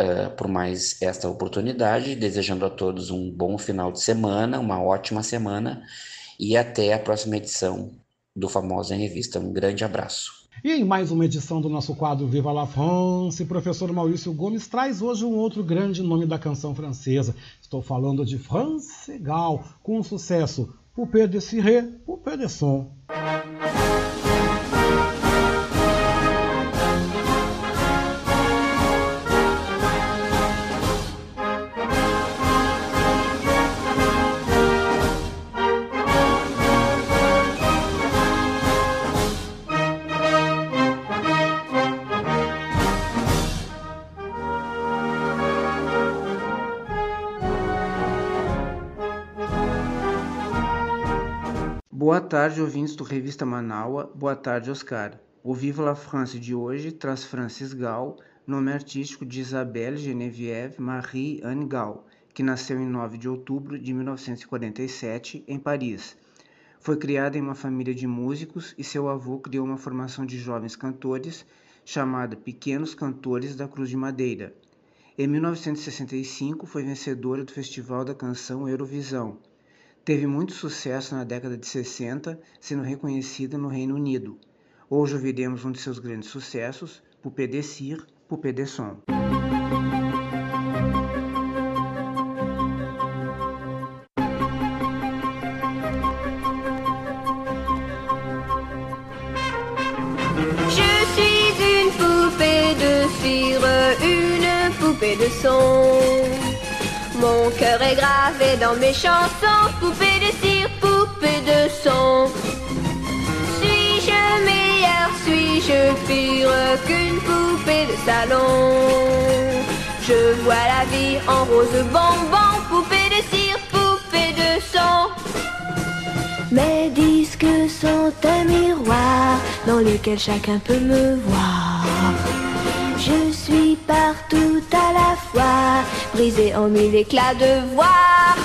uh, por mais esta oportunidade, desejando a todos um bom final de semana, uma ótima semana e até a próxima edição do Famosos em Revista. Um grande abraço. E em mais uma edição do nosso quadro Viva la France, professor Maurício Gomes traz hoje um outro grande nome da canção francesa. Estou falando de France Gall, com o sucesso Poupée de Ciré, Poupée de Son. Tarde, ouvintes do Revista Manaua. Boa tarde, Oscar. O Viva la France de hoje traz Francis Gall, nome artístico de Isabelle Geneviève Marie Anne Gall, que nasceu em 9 de outubro de 1947 em Paris. Foi criada em uma família de músicos e seu avô criou uma formação de jovens cantores chamada Pequenos Cantores da Cruz de Madeira. Em 1965 foi vencedora do Festival da Canção Eurovisão Teve muito sucesso na década de 60, sendo reconhecida no Reino Unido. Hoje ouviremos um de seus grandes sucessos, Poupée de Cire, Poupée de Son. De une poupée de son. Mon cœur est gravé dans mes chansons, poupée de cire, poupée de son. Suis-je meilleur, suis-je pire qu'une poupée de salon? Je vois la vie en rose bonbon, poupée de cire, poupée de son. Mes disques sont un miroir dans lequel chacun peut me voir. Partout à la fois, brisé en mille éclats de voix.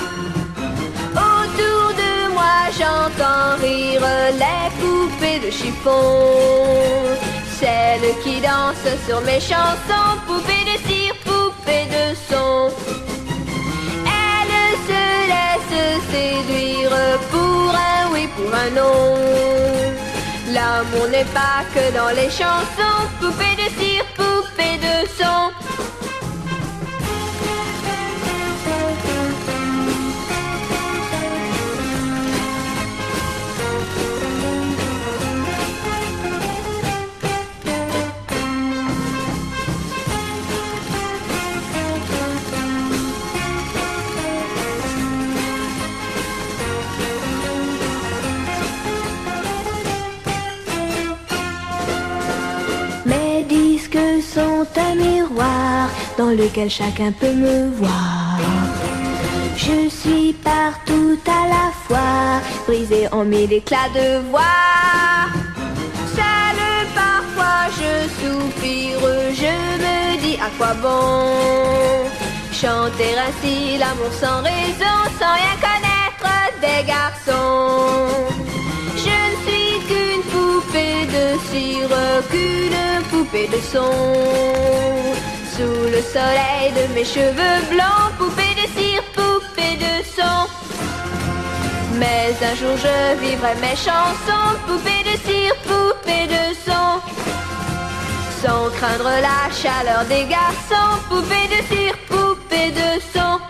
Autour de moi, j'entends rire les poupées de chiffon. Celles qui dansent sur mes chansons, poupées de cire, poupées de son. Elles se laissent séduire pour un oui, pour un non. L'amour n'est pas que dans les chansons, poupées dans lequel chacun peut me voir. Je suis partout à la fois, brisé en mille éclats de voix. Seul parfois je soupire, je me dis à quoi bon chanter ainsi l'amour sans raison, sans rien connaître des garçons. Je ne suis qu'une poupée de cire, qu'une poupée de son. Sous le soleil de mes cheveux blancs, poupée de cire, poupée de son. Mais un jour je vivrai mes chansons, poupée de cire, poupée de son. Sans craindre la chaleur des garçons, poupée de cire, poupée de son.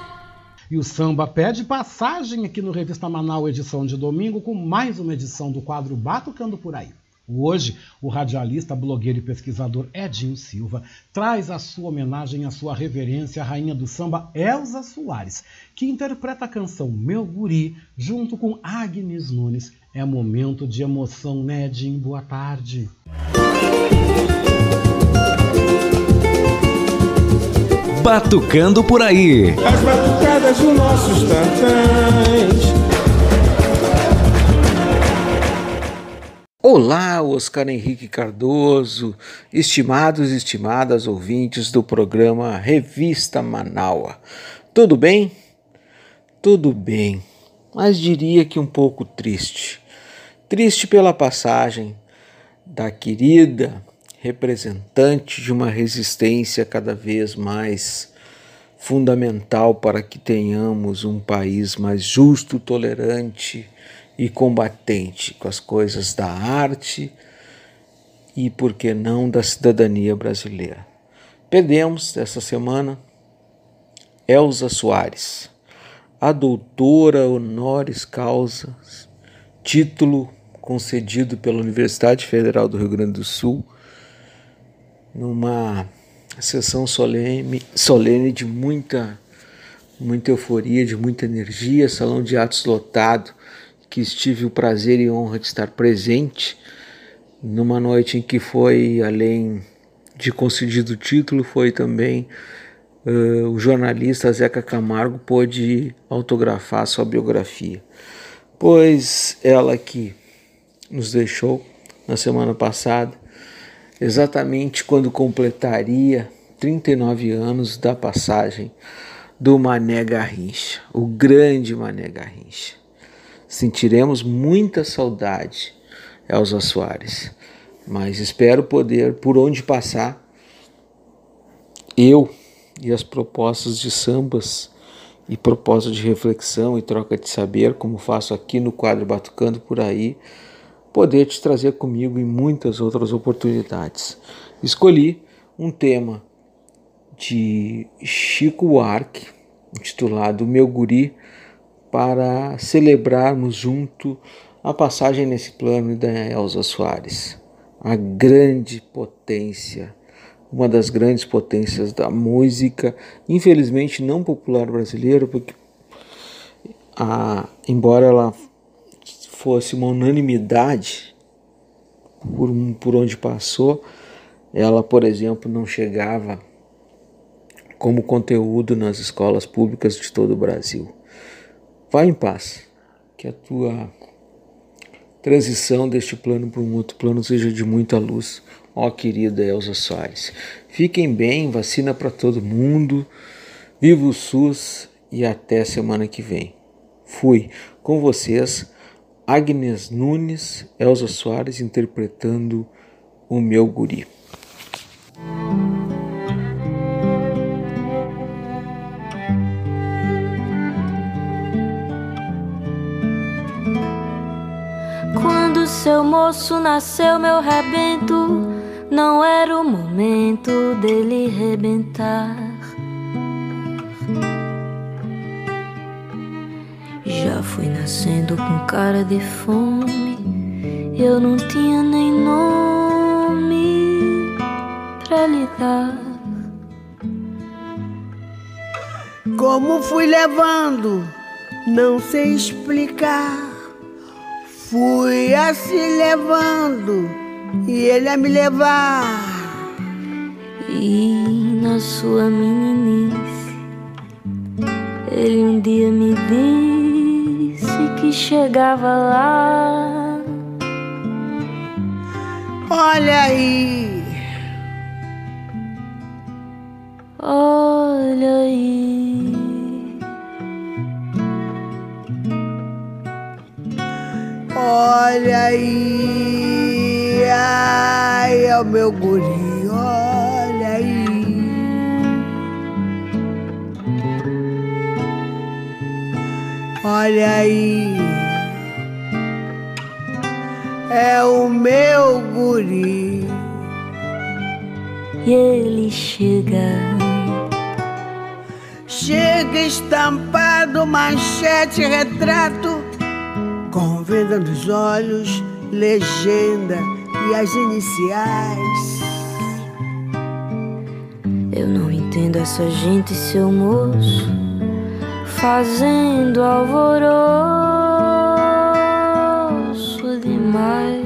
E o samba pede passagem aqui no Revista Manaus, edição de domingo, com mais uma edição do quadro Batucando por Aí. Hoje, o radialista, blogueiro e pesquisador Edinho Silva traz a sua homenagem à sua reverência à rainha do samba Elza Soares, que interpreta a canção Meu Guri junto com Agnes Nunes. É momento de emoção, né, Edinho? Boa tarde. Batucando por aí. As batucadas dos nossos tantãs. Olá, Oscar Henrique Cardoso, estimados e estimadas ouvintes do programa Revista Manaua. Tudo bem? Tudo bem, mas diria que um pouco triste. Triste pela passagem da querida representante de uma resistência cada vez mais fundamental para que tenhamos um país mais justo, tolerante e combatente com as coisas da arte e, por que não, da cidadania brasileira. Perdemos essa semana Elza Soares, a doutora honoris causa, título concedido pela Universidade Federal do Rio Grande do Sul, numa sessão solene, solene de muita, muita euforia, de muita energia, salão de atos lotado, que estive o prazer e honra de estar presente numa noite em que foi, além de concedido o título, foi também uh, o jornalista Zeca Camargo pôde autografar sua biografia, pois ela que nos deixou na semana passada, exatamente quando completaria 39 anos da passagem do Mané Garrincha, o grande Mané Garrincha sentiremos muita saudade, Elza Soares. Mas espero poder, por onde passar, eu e as propostas de sambas e propostas de reflexão e troca de saber, como faço aqui no quadro Batucando por aí, poder te trazer comigo em muitas outras oportunidades. Escolhi um tema de Chico Buarque, intitulado Meu Guri, para celebrarmos junto a passagem nesse plano da Elza Soares, a grande potência, uma das grandes potências da música, infelizmente não popular brasileira, porque a, embora ela fosse uma unanimidade por, por onde passou, ela, por exemplo, não chegava como conteúdo nas escolas públicas de todo o Brasil. Vá em paz, que a tua transição deste plano para um outro plano seja de muita luz, ó querida Elza Soares. Fiquem bem, vacina para todo mundo, viva o SUS e até semana que vem. Fui com vocês, Agnes Nunes, Elza Soares interpretando o meu guri. Seu moço nasceu, meu rebento, não era o momento dele rebentar. Já fui nascendo com cara de fome, eu não tinha nem nome pra lhe dar. Como fui levando, não sei explicar. Fui assim levando e ele a me levar. E na sua meninice, ele um dia me disse que chegava lá. Olha aí, olha aí. Olha aí, ai, é o meu guri, olha aí. Olha aí, é o meu guri. E ele chega, Chega estampado, manchete, retrato, com venda nos olhos, legenda e as iniciais. eu não entendo essa gente, seu moço, fazendo alvoroço demais.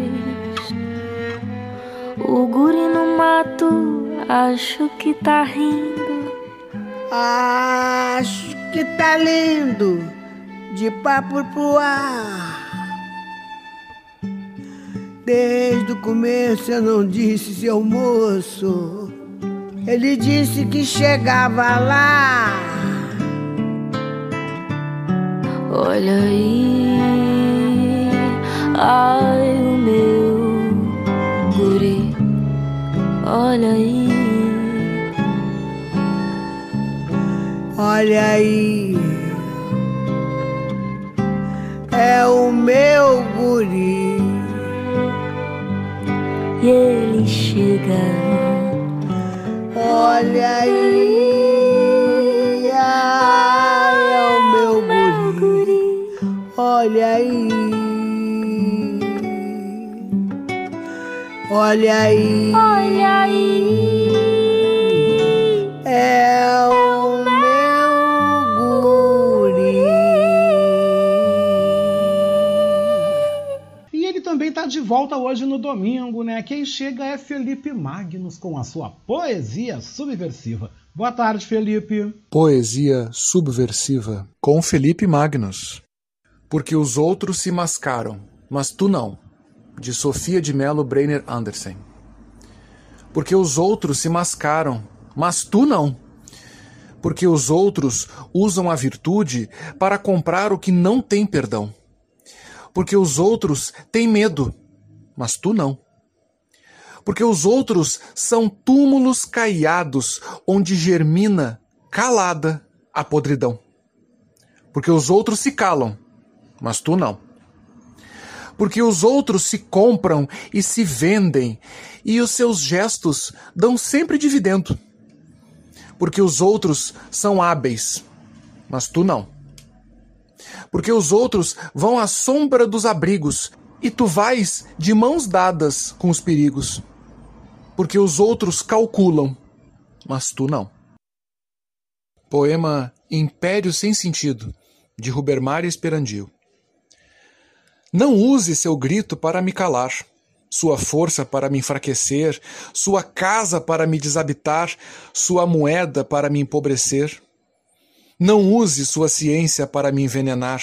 O guri no mato, acho que tá rindo. Acho que tá lindo, de papo pro ar. Desde o começo eu não disse, seu moço. Ele disse que chegava lá. Olha aí, ai o meu guri, olha aí, Olha aí, é o meu guri. E ele chega. Olha aí, ai, é o meu guri. Olha aí, olha aí, olha aí, é o de volta hoje no domingo, né? Quem chega é Felipe Magnus com a sua poesia subversiva. Boa tarde, Felipe. Poesia subversiva com Felipe Magnus. Porque os outros se mascaram, mas tu não. De Sofia de Mello Breiner Andersen. Porque os outros se mascaram, mas tu não. Porque os outros usam a virtude para comprar o que não tem perdão. Porque os outros têm medo, mas tu não. Porque os outros são túmulos caiados onde germina, calada, a podridão. Porque os outros se calam, mas tu não. Porque os outros se compram e se vendem, e os seus gestos dão sempre dividendo. Porque os outros são hábeis, mas tu não. Porque os outros vão à sombra dos abrigos, e tu vais de mãos dadas com os perigos. Porque os outros calculam, mas tu não. Poema Império Sem Sentido, de Rubermar Esperandio. Não use seu grito para me calar, sua força para me enfraquecer, sua casa para me desabitar, sua moeda para me empobrecer. Não use sua ciência para me envenenar,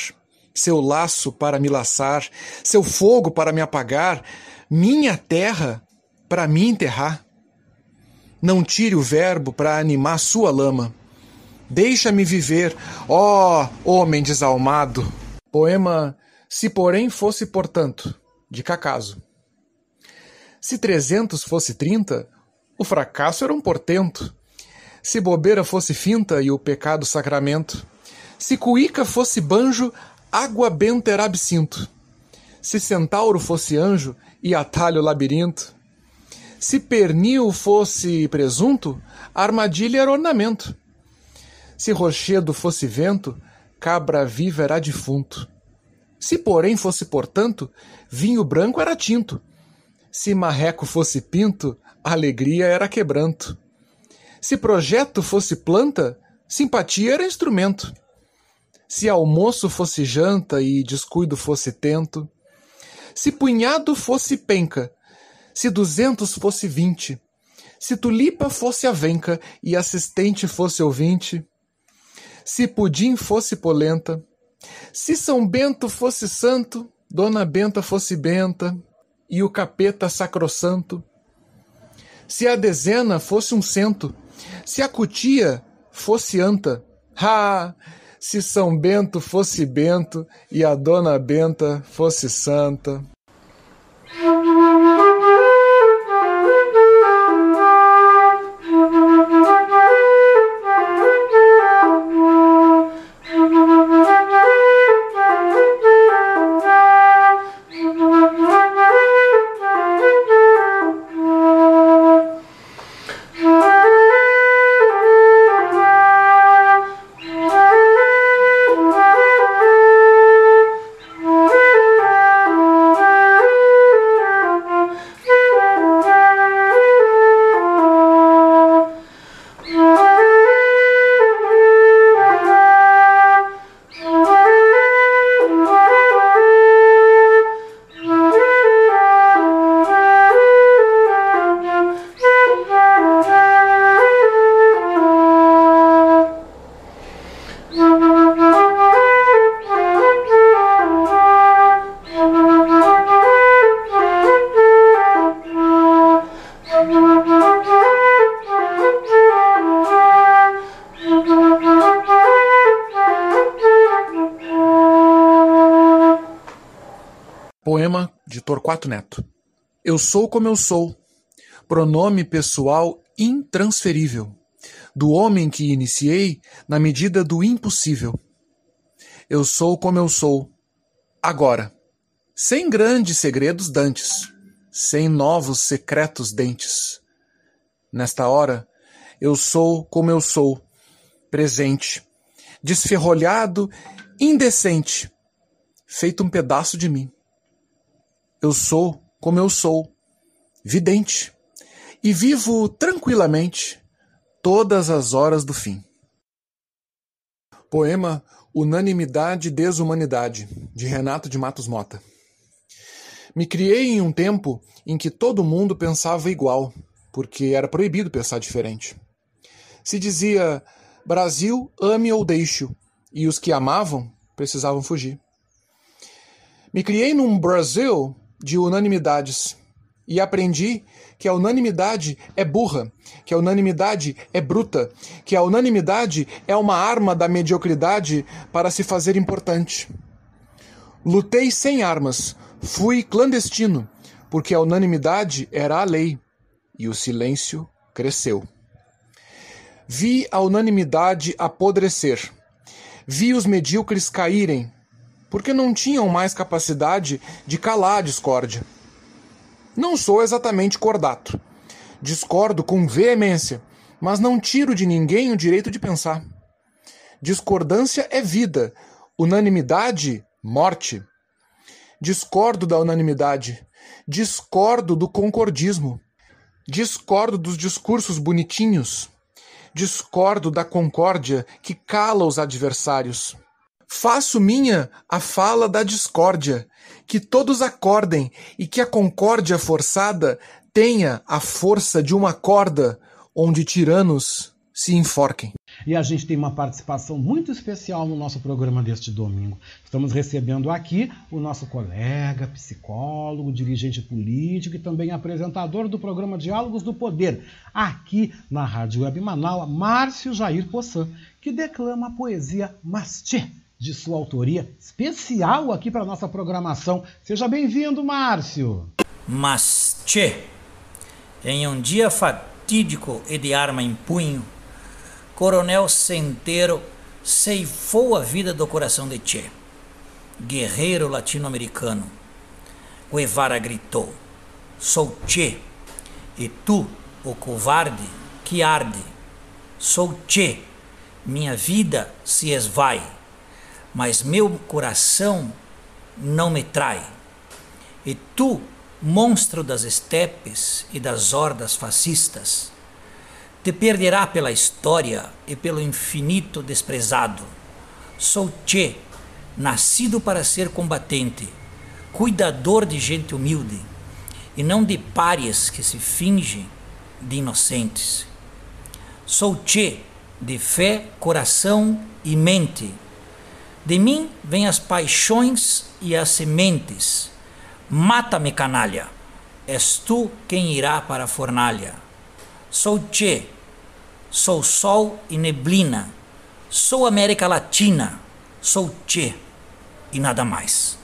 seu laço para me laçar, seu fogo para me apagar, minha terra para me enterrar. Não tire o verbo para animar sua lama. Deixa-me viver, ó homem desalmado. Poema Se porém fosse portanto, de Cacaso. Se trezentos fosse trinta, o fracasso era um portento. Se bobeira fosse finta e o pecado sacramento. Se cuíca fosse banjo, água benta era absinto. Se centauro fosse anjo e atalho labirinto. Se pernil fosse presunto, armadilha era ornamento. Se rochedo fosse vento, cabra viva era defunto. Se porém fosse portanto, vinho branco era tinto. Se marreco fosse pinto, alegria era quebranto. Se projeto fosse planta, simpatia era instrumento. Se almoço fosse janta e descuido fosse tento. Se punhado fosse penca, se duzentos fosse vinte, Se tulipa fosse avenca e assistente fosse ouvinte, se pudim fosse polenta, se São Bento fosse santo, Dona Benta fosse benta e o capeta sacrossanto, se a dezena fosse um cento, se a cutia fosse anta, ha! Se São Bento fosse bento e a Dona Benta fosse santa. Torquato Neto. Eu sou como eu sou, pronome pessoal intransferível, do homem que iniciei na medida do impossível. Eu sou como eu sou, agora, sem grandes segredos dantes, sem novos secretos dentes. Nesta hora, eu sou como eu sou, presente, desferrolhado, indecente, feito um pedaço de mim. Eu sou como eu sou, vidente, e vivo tranquilamente todas as horas do fim. Poema Unanimidade e Desumanidade, de Renato de Matos Mota. Me criei em um tempo em que todo mundo pensava igual, porque era proibido pensar diferente. Se dizia Brasil, ame ou deixe-o, e os que amavam precisavam fugir. Me criei num Brasil de unanimidades e aprendi que a unanimidade é burra, que a unanimidade é bruta, que a unanimidade é uma arma da mediocridade para se fazer importante. Lutei sem armas, fui clandestino, porque a unanimidade era a lei e o silêncio cresceu. Vi a unanimidade apodrecer, vi os medíocres caírem, porque não tinham mais capacidade de calar a discórdia. Não sou exatamente cordato. Discordo com veemência, mas não tiro de ninguém o direito de pensar. Discordância é vida, unanimidade, morte. Discordo da unanimidade, discordo do concordismo, discordo dos discursos bonitinhos, discordo da concórdia que cala os adversários. Faço minha a fala da discórdia, que todos acordem e que a concórdia forçada tenha a força de uma corda onde tiranos se enforquem. E a gente tem uma participação muito especial no nosso programa deste domingo. Estamos recebendo aqui o nosso colega, psicólogo, dirigente político e também apresentador do programa Diálogos do Poder, aqui na Rádio Web Manaus, Márcio Jair Poçan, que declama a poesia Mastê de sua autoria, especial aqui para nossa programação. Seja bem-vindo, Márcio. Mas, tchê, em um dia fatídico e de arma em punho, Coronel Centeiro ceifou a vida do coração de Che, guerreiro latino-americano. Guevara gritou: Sou Che, e tu, o covarde, que arde. Sou Che, minha vida se esvai mas meu coração não me trai. E tu, monstro das estepes e das hordas fascistas, te perderá pela história e pelo infinito desprezado. Sou Che, nascido para ser combatente, cuidador de gente humilde, e não de párias que se fingem de inocentes. Sou Che, de fé, coração e mente. De mim vêm as paixões e as sementes. Mata-me, canalha, és tu quem irá para a fornalha. Sou Che, sou sol e neblina, sou América Latina, sou Che e nada mais.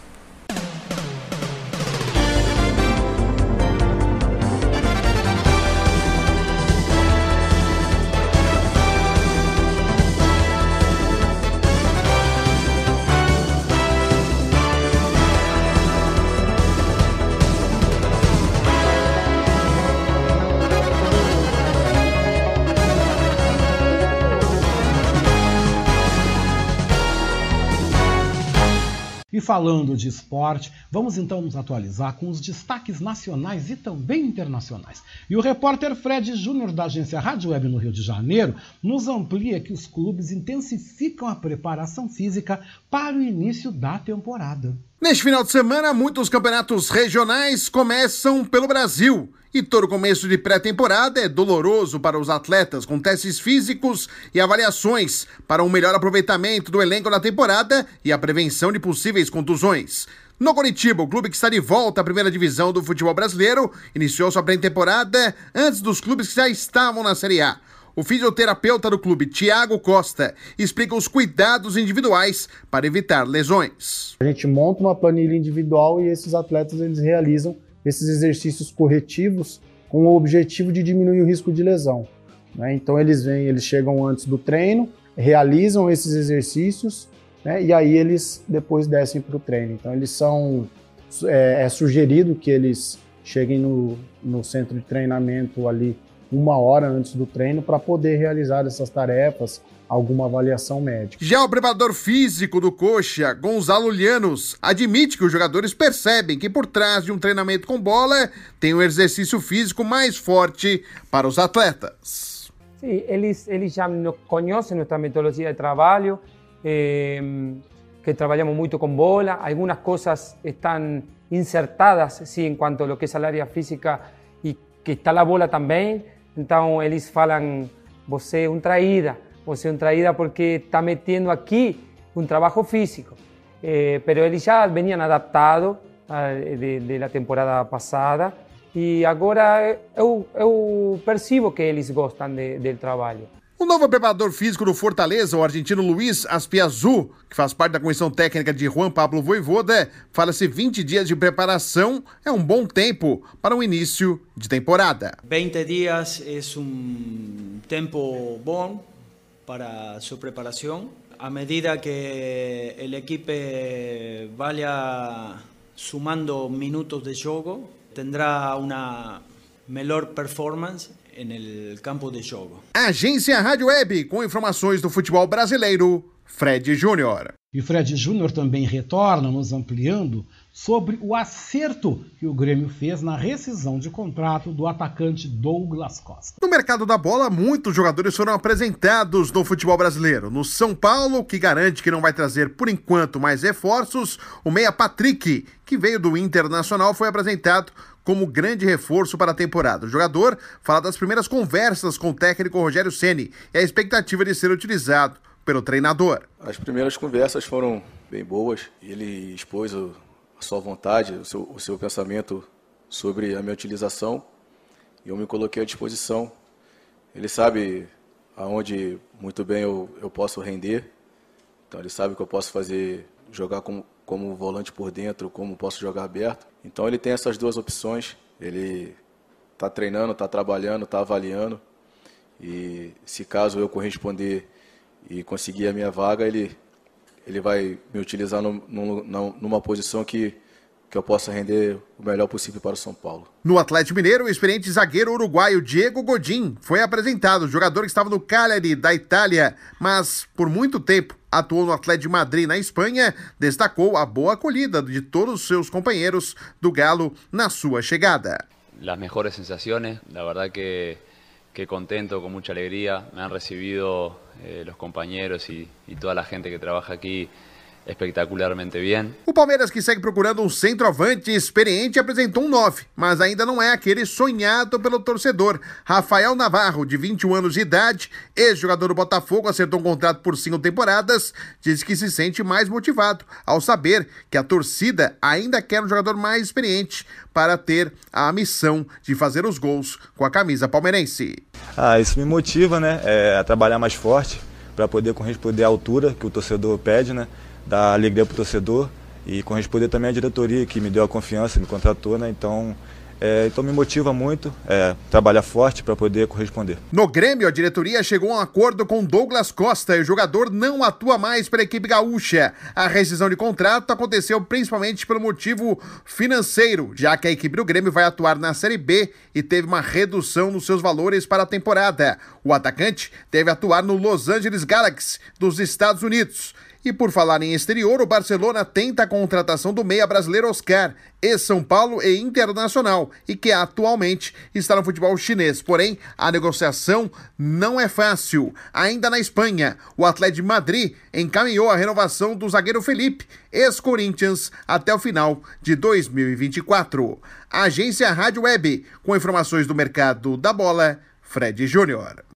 Falando de esporte, vamos então nos atualizar com os destaques nacionais e também internacionais. E o repórter Fred Júnior, da agência Rádio Web no Rio de Janeiro, nos amplia que os clubes intensificam a preparação física para o início da temporada. Neste final de semana, muitos campeonatos regionais começam pelo Brasil. E todo começo de pré-temporada é doloroso para os atletas, com testes físicos e avaliações para um melhor aproveitamento do elenco na temporada e a prevenção de possíveis contusões. No Curitiba, o clube que está de volta à primeira divisão do futebol brasileiro iniciou sua pré-temporada antes dos clubes que já estavam na Série A. O fisioterapeuta do clube, Tiago Costa, explica os cuidados individuais para evitar lesões. A gente monta uma planilha individual e esses atletas eles realizam esses exercícios corretivos com o objetivo de diminuir o risco de lesão. Né? Então eles vêm, eles chegam antes do treino, realizam esses exercícios né? e aí eles depois descem para o treino. Então eles são é, é, sugerido que eles cheguem no, no centro de treinamento ali uma hora antes do treino para poder realizar essas tarefas, alguma avaliação médica. Já o preparador físico do Coxa, Gonzalo Lianos, admite que os jogadores percebem que por trás de um treinamento com bola tem um exercício físico mais forte para os atletas. Sim, eles, eles já conhecem nossa metodologia de trabalho, eh, que trabalhamos muito com bola, algumas coisas estão insertadas sim, em quanto ao que é a área física e que está a bola também, então eles falam, você é um traída, você é um traída porque está metendo aqui um trabalho físico. Eh, pero eles já veniam adaptados de la temporada passada e agora eu, eu percebo que eles gostam do trabalho. O novo preparador físico do Fortaleza, o argentino Luiz Aspiazu, que faz parte da comissão técnica de Juan Pablo Voivoda, fala-se 20 dias de preparação é um bom tempo para o início de temporada. 20 dias é um tempo bom para sua preparação. A medida que o equipe vaya sumando minutos de jogo, tendrá uma melhor performance no campo de jogo. Agência Rádio Web, com informações do futebol brasileiro, Fred Júnior. E Fred Júnior também retorna, nos ampliando sobre o acerto que o Grêmio fez na rescisão de contrato do atacante Douglas Costa. No mercado da bola, muitos jogadores foram apresentados no futebol brasileiro. No São Paulo, que garante que não vai trazer por enquanto mais reforços, o meia Patrick, que veio do Internacional, foi apresentado como grande reforço para a temporada. O jogador fala das primeiras conversas com o técnico Rogério Ceni e a expectativa de ser utilizado pelo treinador. As primeiras conversas foram bem boas. Ele expôs a sua vontade, o seu, o seu pensamento sobre a minha utilização e eu me coloquei à disposição. Ele sabe aonde muito bem eu, eu posso render, então ele sabe que eu posso fazer jogar como, como volante por dentro, como posso jogar aberto. Então ele tem essas duas opções. Ele está treinando, está trabalhando, está avaliando. E se caso eu corresponder e conseguir a minha vaga, ele, ele vai me utilizar numa posição que, que eu possa render o melhor possível para o São Paulo. No Atlético Mineiro, o experiente zagueiro uruguaio Diego Godin foi apresentado, jogador que estava no Cagliari da Itália, mas por muito tempo atuou no Atlético de Madrid na Espanha, destacou a boa acolhida de todos os seus companheiros do Galo na sua chegada. Las mejores sensaciones, la verdad que, que contento, con mucha alegría, me han recibido eh, los compañeros y, y, toda la gente que trabaja aquí espectacularmente bien. O Palmeiras, que segue procurando um centroavante experiente, apresentou um 9, mas ainda não é aquele sonhado pelo torcedor. Rafael Navarro, de 21 anos de idade, ex-jogador do Botafogo, acertou um contrato por cinco temporadas, diz que se sente mais motivado ao saber que a torcida ainda quer um jogador mais experiente para ter a missão de fazer os gols com a camisa palmeirense. Ah, isso me motiva, né, é, a trabalhar mais forte para poder corresponder à altura que o torcedor pede, né? Dar alegria para o torcedor e corresponder também à diretoria que me deu a confiança, me contratou, né? Então, é, então me motiva muito é, trabalhar forte para poder corresponder. No Grêmio, a diretoria chegou a um acordo com Douglas Costa e o jogador não atua mais pela equipe gaúcha. A rescisão de contrato aconteceu principalmente pelo motivo financeiro, já que a equipe do Grêmio vai atuar na Série B e teve uma redução nos seus valores para a temporada. O atacante deve atuar no Los Angeles Galaxy dos Estados Unidos. E por falar em exterior, o Barcelona tenta a contratação do meia brasileiro Oscar, ex-São Paulo e Internacional, e que atualmente está no futebol chinês. Porém, a negociação não é fácil. Ainda na Espanha, o Atlético de Madrid encaminhou a renovação do zagueiro Felipe, ex-Corinthians, até o final de 2024. Agência Rádio Web, com informações do mercado da bola, Fred Júnior.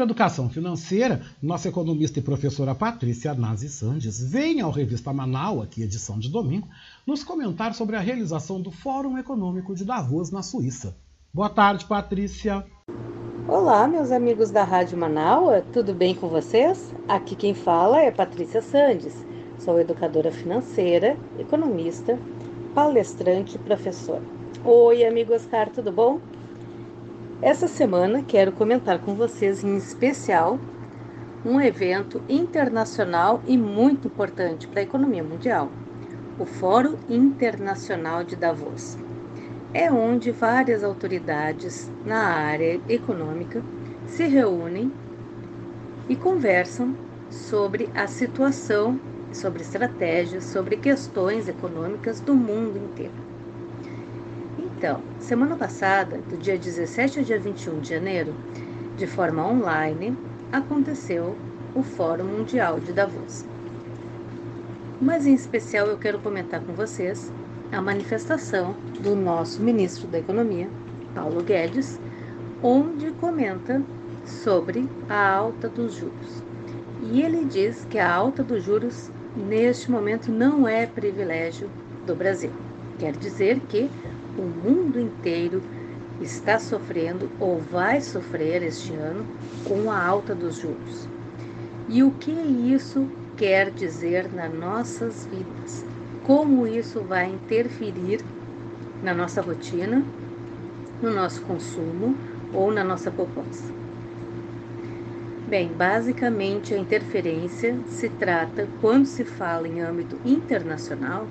Sobre educação financeira, nossa economista e professora Patrícia Nazi Sandes vem ao Revista Manaus, aqui edição de domingo, nos comentar sobre a realização do Fórum Econômico de Davos na Suíça. Boa tarde, Patrícia. Olá, meus amigos da Rádio Manaus, tudo bem com vocês? Aqui quem fala é Patrícia Sandes. Sou educadora financeira, economista, palestrante e professora. Oi, amigo Oscar, tudo bom? Essa semana quero comentar com vocês, em especial, um evento internacional e muito importante para a economia mundial, o Fórum Internacional de Davos. É onde várias autoridades na área econômica se reúnem e conversam sobre a situação, sobre estratégias, sobre questões econômicas do mundo inteiro. Então, semana passada, do dia 17 ao dia 21 de janeiro, de forma online, aconteceu o Fórum Mundial de Davos. Mas em especial eu quero comentar com vocês a manifestação do nosso ministro da Economia, Paulo Guedes, onde comenta sobre a alta dos juros. E ele diz que a alta dos juros neste momento não é privilégio do Brasil. Quer dizer que o mundo inteiro está sofrendo ou vai sofrer este ano com a alta dos juros. E o que isso quer dizer nas nossas vidas? Como isso vai interferir na nossa rotina, no nosso consumo ou na nossa poupança? Bem, basicamente a interferência se trata, quando se fala em âmbito internacional,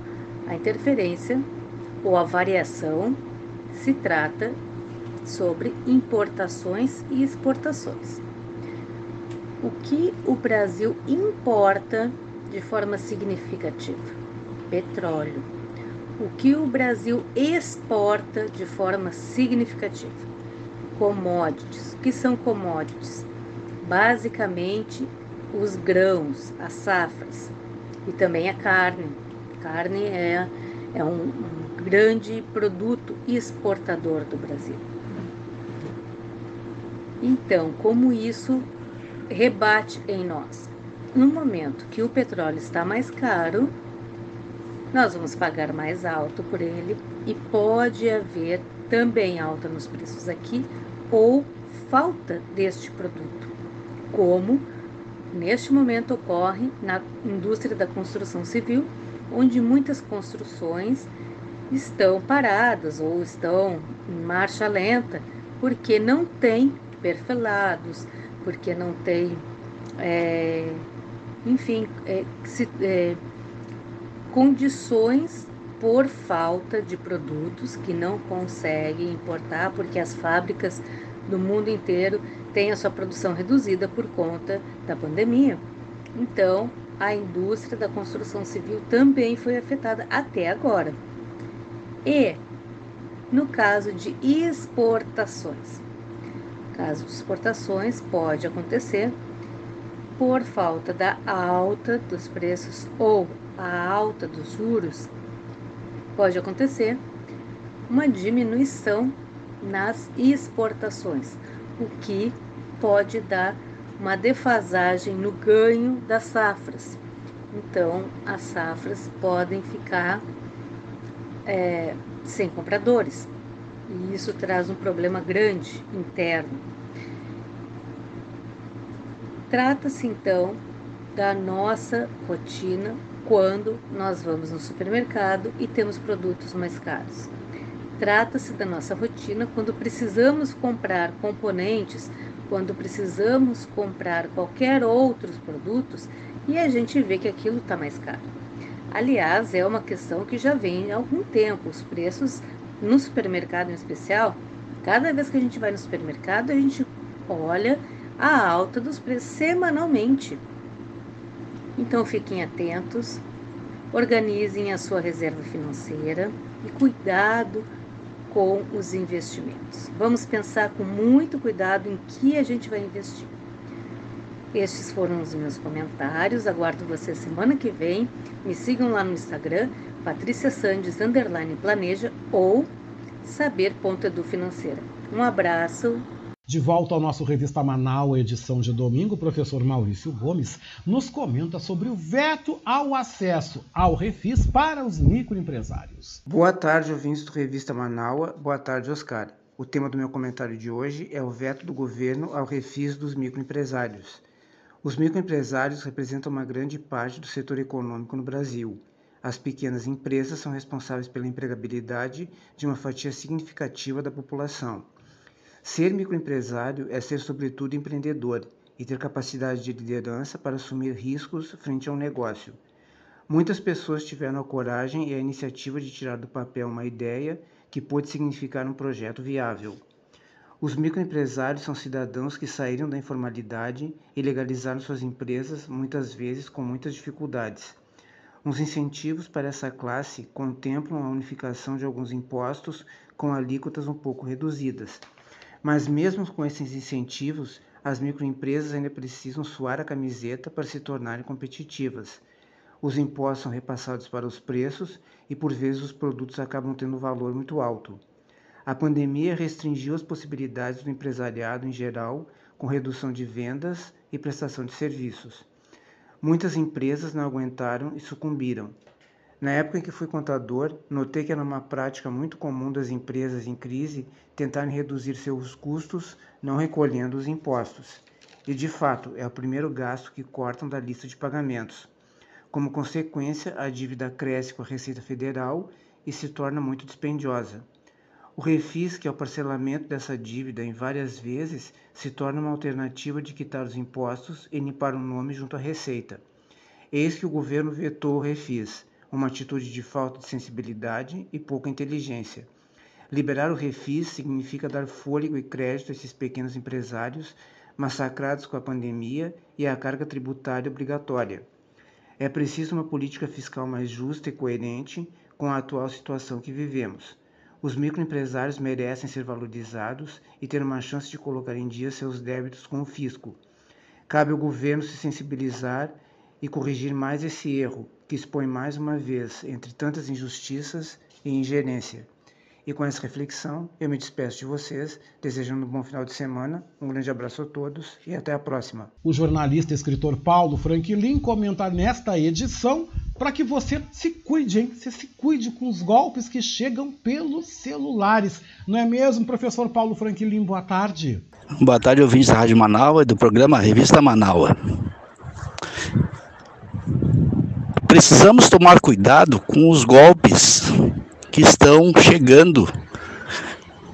a interferência ou a variação se trata sobre importações e exportações. O que o Brasil importa de forma significativa? Petróleo. O que o Brasil exporta de forma significativa? Commodities. O que são commodities? Basicamente, os grãos, as safras e também a carne. Carne é, é um, um grande produto exportador do Brasil. Então, como isso rebate em nós? No momento que o petróleo está mais caro, nós vamos pagar mais alto por ele e pode haver também alta nos preços aqui ou falta deste produto, como neste momento ocorre na indústria da construção civil onde muitas construções estão paradas ou estão em marcha lenta porque não tem perfelados, porque não tem, é, enfim, é, se, é, condições por falta de produtos que não conseguem importar, porque as fábricas do mundo inteiro têm a sua produção reduzida por conta da pandemia. Então, a indústria da construção civil também foi afetada até agora. E no caso de exportações, caso de exportações pode acontecer por falta da alta dos preços ou a alta dos juros, pode acontecer uma diminuição nas exportações, o que pode dar uma defasagem no ganho das safras. Então, as safras podem ficar é, sem compradores e isso traz um problema grande interno. Trata-se então da nossa rotina quando nós vamos no supermercado e temos produtos mais caros. Trata-se da nossa rotina quando precisamos comprar componentes quando precisamos comprar qualquer outros produtos e a gente vê que aquilo está mais caro. Aliás, é uma questão que já vem há algum tempo. Os preços no supermercado em especial, cada vez que a gente vai no supermercado, a gente olha a alta dos preços semanalmente. Então fiquem atentos, organizem a sua reserva financeira e cuidado com os investimentos. Vamos pensar com muito cuidado em que a gente vai investir. Estes foram os meus comentários. Aguardo você semana que vem. Me sigam lá no Instagram, Patrícia Sandes, underline planeja ou saber.edufinanceira. Um abraço de volta ao nosso Revista Manaus, edição de domingo, o professor Maurício Gomes nos comenta sobre o veto ao acesso ao refis para os microempresários. Boa tarde, ouvintes do Revista Manaus. Boa tarde, Oscar. O tema do meu comentário de hoje é o veto do governo ao refis dos microempresários. Os microempresários representam uma grande parte do setor econômico no Brasil. As pequenas empresas são responsáveis pela empregabilidade de uma fatia significativa da população. Ser microempresário é ser, sobretudo, empreendedor e ter capacidade de liderança para assumir riscos frente a um negócio. Muitas pessoas tiveram a coragem e a iniciativa de tirar do papel uma ideia que pôde significar um projeto viável. Os microempresários são cidadãos que saíram da informalidade e legalizaram suas empresas, muitas vezes com muitas dificuldades. Os incentivos para essa classe contemplam a unificação de alguns impostos com alíquotas um pouco reduzidas mas mesmo com esses incentivos, as microempresas ainda precisam suar a camiseta para se tornarem competitivas. Os impostos são repassados para os preços e por vezes os produtos acabam tendo um valor muito alto. A pandemia restringiu as possibilidades do empresariado em geral, com redução de vendas e prestação de serviços. Muitas empresas não aguentaram e sucumbiram. Na época em que fui contador, notei que era uma prática muito comum das empresas em crise tentarem reduzir seus custos não recolhendo os impostos. E de fato, é o primeiro gasto que cortam da lista de pagamentos. Como consequência, a dívida cresce com a Receita Federal e se torna muito dispendiosa. O refis, que é o parcelamento dessa dívida em várias vezes, se torna uma alternativa de quitar os impostos e limpar o nome junto à Receita. Eis que o governo vetou o refis uma atitude de falta de sensibilidade e pouca inteligência. Liberar o refis significa dar fôlego e crédito a esses pequenos empresários massacrados com a pandemia e a carga tributária obrigatória. É preciso uma política fiscal mais justa e coerente com a atual situação que vivemos. Os microempresários merecem ser valorizados e ter uma chance de colocar em dia seus débitos com o fisco. Cabe ao governo se sensibilizar e corrigir mais esse erro, que expõe mais uma vez entre tantas injustiças e ingerência. E com essa reflexão, eu me despeço de vocês, desejando um bom final de semana, um grande abraço a todos e até a próxima. O jornalista e escritor Paulo Franklin comenta nesta edição para que você se cuide, hein? Você se cuide com os golpes que chegam pelos celulares. Não é mesmo, professor Paulo Franklin? Boa tarde. Boa tarde, ouvintes da Rádio Manaus e do programa Revista Manaus. precisamos tomar cuidado com os golpes que estão chegando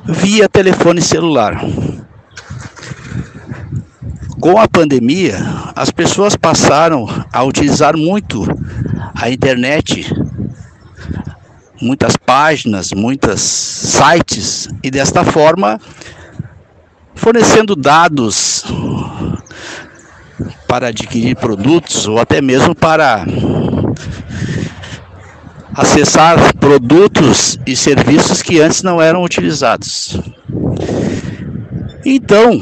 via telefone celular. Com a pandemia, as pessoas passaram a utilizar muito a internet, muitas páginas, muitos sites, e desta forma fornecendo dados para adquirir produtos ou até mesmo para acessar produtos e serviços que antes não eram utilizados. Então,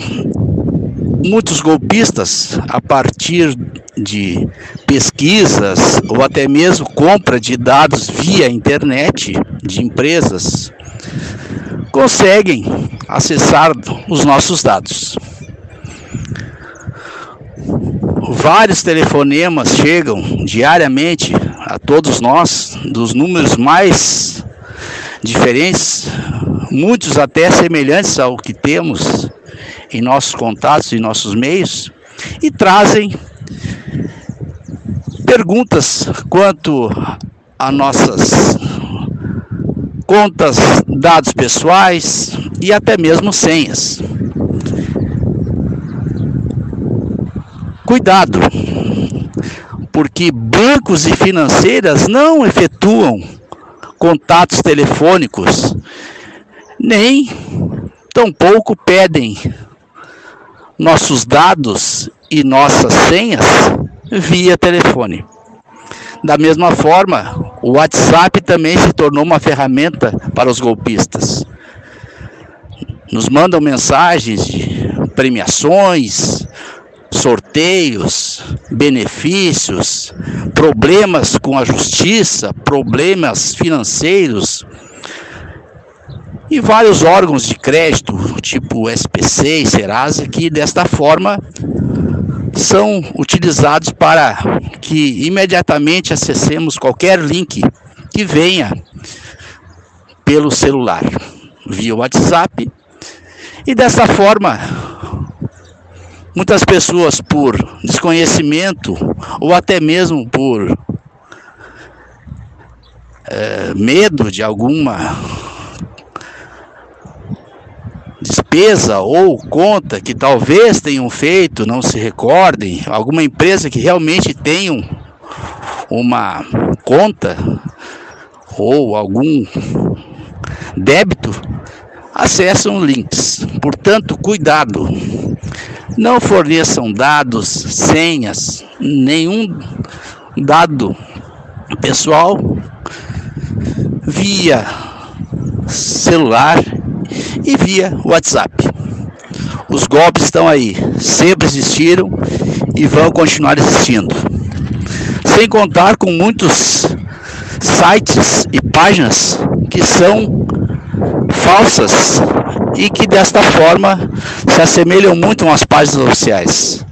muitos golpistas, a partir de pesquisas ou até mesmo compra de dados via internet de empresas, conseguem acessar os nossos dados. Vários telefonemas chegam diariamente a todos nós, dos números mais diferentes, muitos até semelhantes ao que temos em nossos contatos e nossos meios, e trazem perguntas quanto a nossas contas, dados pessoais e até mesmo senhas. Cuidado, porque bancos e financeiras não efetuam contatos telefônicos, nem tampouco pedem nossos dados e nossas senhas via telefone. Da mesma forma, o WhatsApp também se tornou uma ferramenta para os golpistas. Nos mandam mensagens de premiações, sorteios, benefícios, problemas com a justiça, problemas financeiros e vários órgãos de crédito, tipo SPC e Serasa, que desta forma são utilizados para que imediatamente acessemos qualquer link que venha pelo celular, via WhatsApp, e dessa forma muitas pessoas por desconhecimento ou até mesmo por é, medo de alguma despesa ou conta que talvez tenham feito, não se recordem, alguma empresa que realmente tenham uma conta ou algum débito, acessam links. Portanto, cuidado. Não forneçam dados, senhas, nenhum dado pessoal via celular e via WhatsApp. Os golpes estão aí, sempre existiram e vão continuar existindo. Sem contar com muitos sites e páginas que são falsas e que desta forma se assemelham muito às páginas oficiais.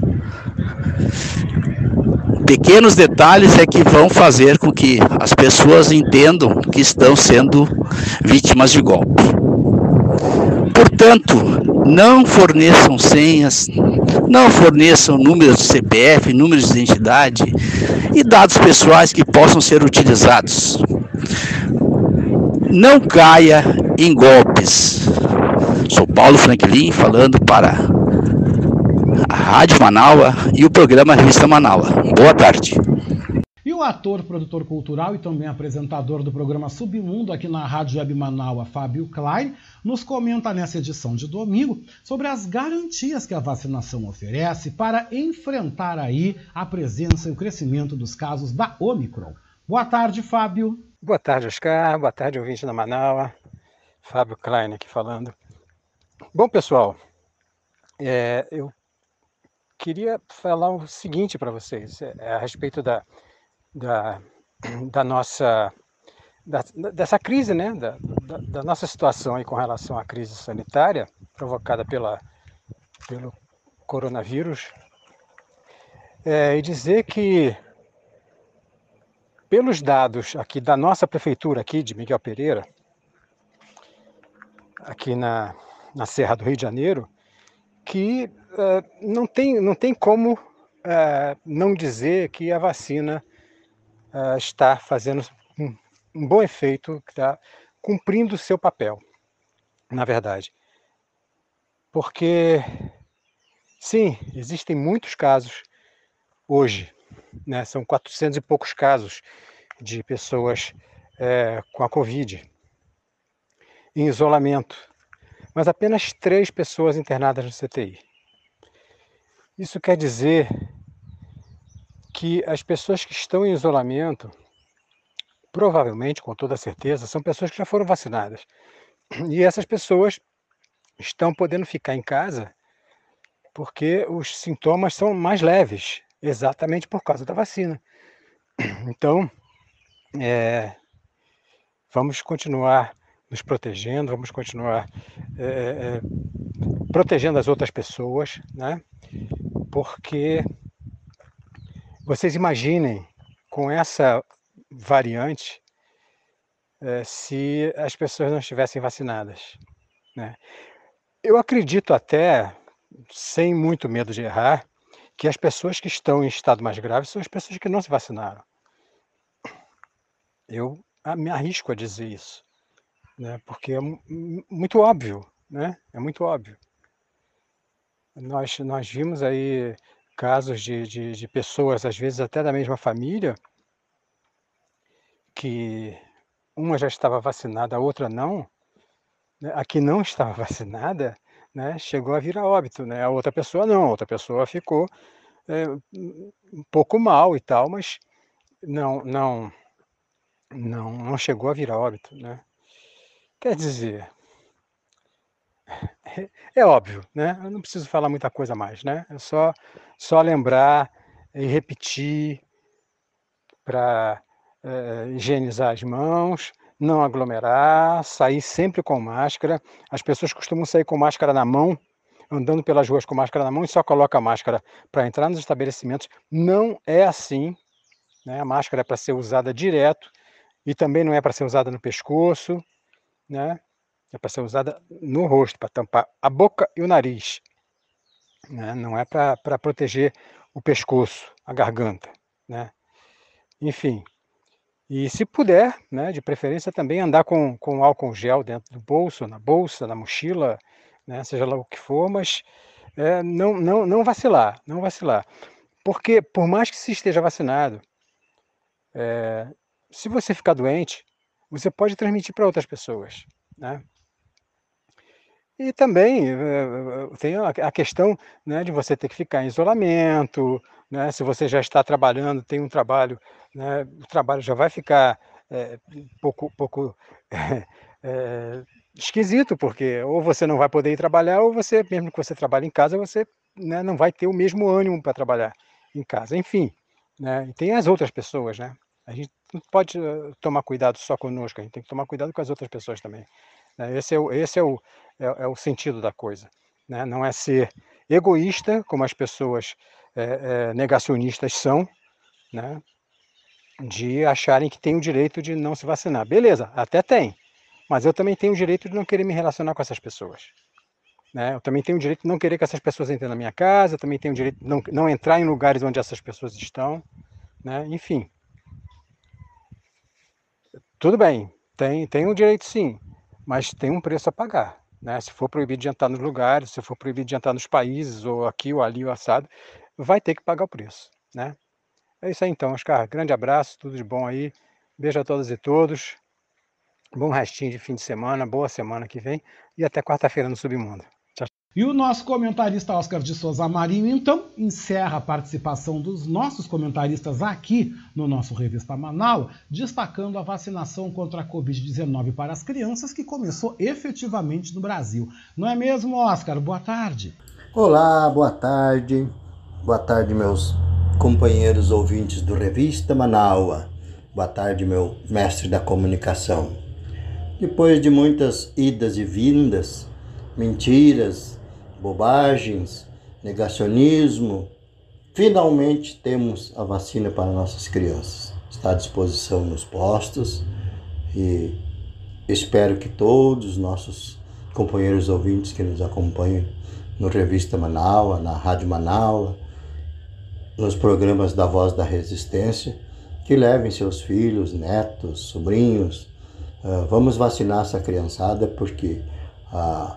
Pequenos detalhes é que vão fazer com que as pessoas entendam que estão sendo vítimas de golpe. Portanto, não forneçam senhas, não forneçam números de CPF, números de identidade e dados pessoais que possam ser utilizados. Não caia em golpes. Sou Paulo Franklin falando para Rádio Manaua e o programa Revista Manaua. Boa tarde. E o ator, produtor cultural e também apresentador do programa Submundo aqui na Rádio Web Manaua, Fábio Klein, nos comenta nessa edição de domingo sobre as garantias que a vacinação oferece para enfrentar aí a presença e o crescimento dos casos da Omicron. Boa tarde, Fábio. Boa tarde, Oscar. Boa tarde, ouvinte da Manaua. Fábio Klein aqui falando. Bom, pessoal, é, eu queria falar o seguinte para vocês é, a respeito da, da, da nossa da, dessa crise, né, da, da, da, nossa situação aí com relação à crise sanitária provocada pela, pelo coronavírus, é, e dizer que pelos dados aqui da nossa prefeitura aqui de Miguel Pereira, aqui na, na Serra do Rio de Janeiro, que uh, não, tem, não tem como uh, não dizer que a vacina uh, está fazendo um, um bom efeito, está cumprindo o seu papel, na verdade. Porque, sim, existem muitos casos hoje, né? são 400 e poucos casos de pessoas com a Covid em isolamento, mas apenas três pessoas internadas no CTI. Isso quer dizer que as pessoas que estão em isolamento, provavelmente, com toda certeza, são pessoas que já foram vacinadas. E essas pessoas estão podendo ficar em casa porque os sintomas são mais leves, exatamente por causa da vacina. Então, é, vamos continuar nos protegendo, vamos continuar é, é, protegendo as outras pessoas, né? Porque vocês imaginem com essa variante é, se as pessoas não estivessem vacinadas, né? Eu acredito até, sem muito medo de errar, que as pessoas que estão em estado mais grave são as pessoas que não se vacinaram. Eu me arrisco a dizer isso né? Porque é muito óbvio, né? É muito óbvio. Nós, nós vimos aí casos de, de, de pessoas, às vezes até da mesma família, que uma já estava vacinada, a outra não, né? a que não estava vacinada, né, chegou a vir a óbito, né? A outra pessoa não, a outra pessoa ficou é, um pouco mal e tal, mas não, não, não, não chegou a vir a óbito, né? Quer dizer, é, é óbvio, né? Eu não preciso falar muita coisa mais, né? É só, só lembrar e repetir para é, higienizar as mãos, não aglomerar, sair sempre com máscara. As pessoas costumam sair com máscara na mão, andando pelas ruas com máscara na mão e só coloca a máscara para entrar nos estabelecimentos. Não é assim. Né? A máscara é para ser usada direto e também não é para ser usada no pescoço né? É para ser usada no rosto, para tampar a boca e o nariz. Né? Não é para proteger o pescoço, a garganta, né? Enfim. E se puder, né, de preferência também andar com, com álcool gel dentro do bolso, na bolsa, na mochila, né, seja lá o que for, mas é, não, não, não vacilar, não vacilar. Porque por mais que se esteja vacinado, é, se você ficar doente, você pode transmitir para outras pessoas, né? E também eh, tem a questão né, de você ter que ficar em isolamento, né, se você já está trabalhando, tem um trabalho, né, o trabalho já vai ficar é, pouco, pouco é, é, esquisito, porque ou você não vai poder ir trabalhar, ou você, mesmo que você trabalhe em casa, você né, não vai ter o mesmo ânimo para trabalhar em casa. Enfim, né, e tem as outras pessoas, né? A gente não pode uh, tomar cuidado só conosco, a gente tem que tomar cuidado com as outras pessoas também. Né? Esse, é o, esse é, o, é, é, o sentido da coisa. Né? Não é ser egoísta, como as pessoas é, negacionistas são, né? de acharem que tem o direito de não se vacinar. Beleza, até tem, mas eu também tenho o direito de não querer me relacionar com essas pessoas. Né? Eu também tenho o direito de não querer que essas pessoas entrem na minha casa, eu também tenho o direito de não, não entrar em lugares onde essas pessoas estão. Né? Enfim, tudo bem, tem, tem um direito sim, mas tem um preço a pagar. Né? Se for proibido de entrar nos lugares, se for proibido de entrar nos países, ou aqui ou ali, ou assado, vai ter que pagar o preço. Né? É isso aí então, Oscar. Grande abraço, tudo de bom aí. Beijo a todas e todos. Bom restinho de fim de semana, boa semana que vem e até quarta-feira no Submundo. E o nosso comentarista Oscar de Souza Marinho, então, encerra a participação dos nossos comentaristas aqui no nosso Revista Manaus, destacando a vacinação contra a Covid-19 para as crianças que começou efetivamente no Brasil. Não é mesmo, Oscar? Boa tarde. Olá, boa tarde. Boa tarde, meus companheiros ouvintes do Revista Manaus. Boa tarde, meu mestre da comunicação. Depois de muitas idas e vindas, mentiras, bobagens, negacionismo. Finalmente temos a vacina para nossas crianças. Está à disposição nos postos e espero que todos os nossos companheiros ouvintes que nos acompanham no Revista Manaus, na Rádio Manaus, nos programas da Voz da Resistência, que levem seus filhos, netos, sobrinhos. Uh, vamos vacinar essa criançada porque uh,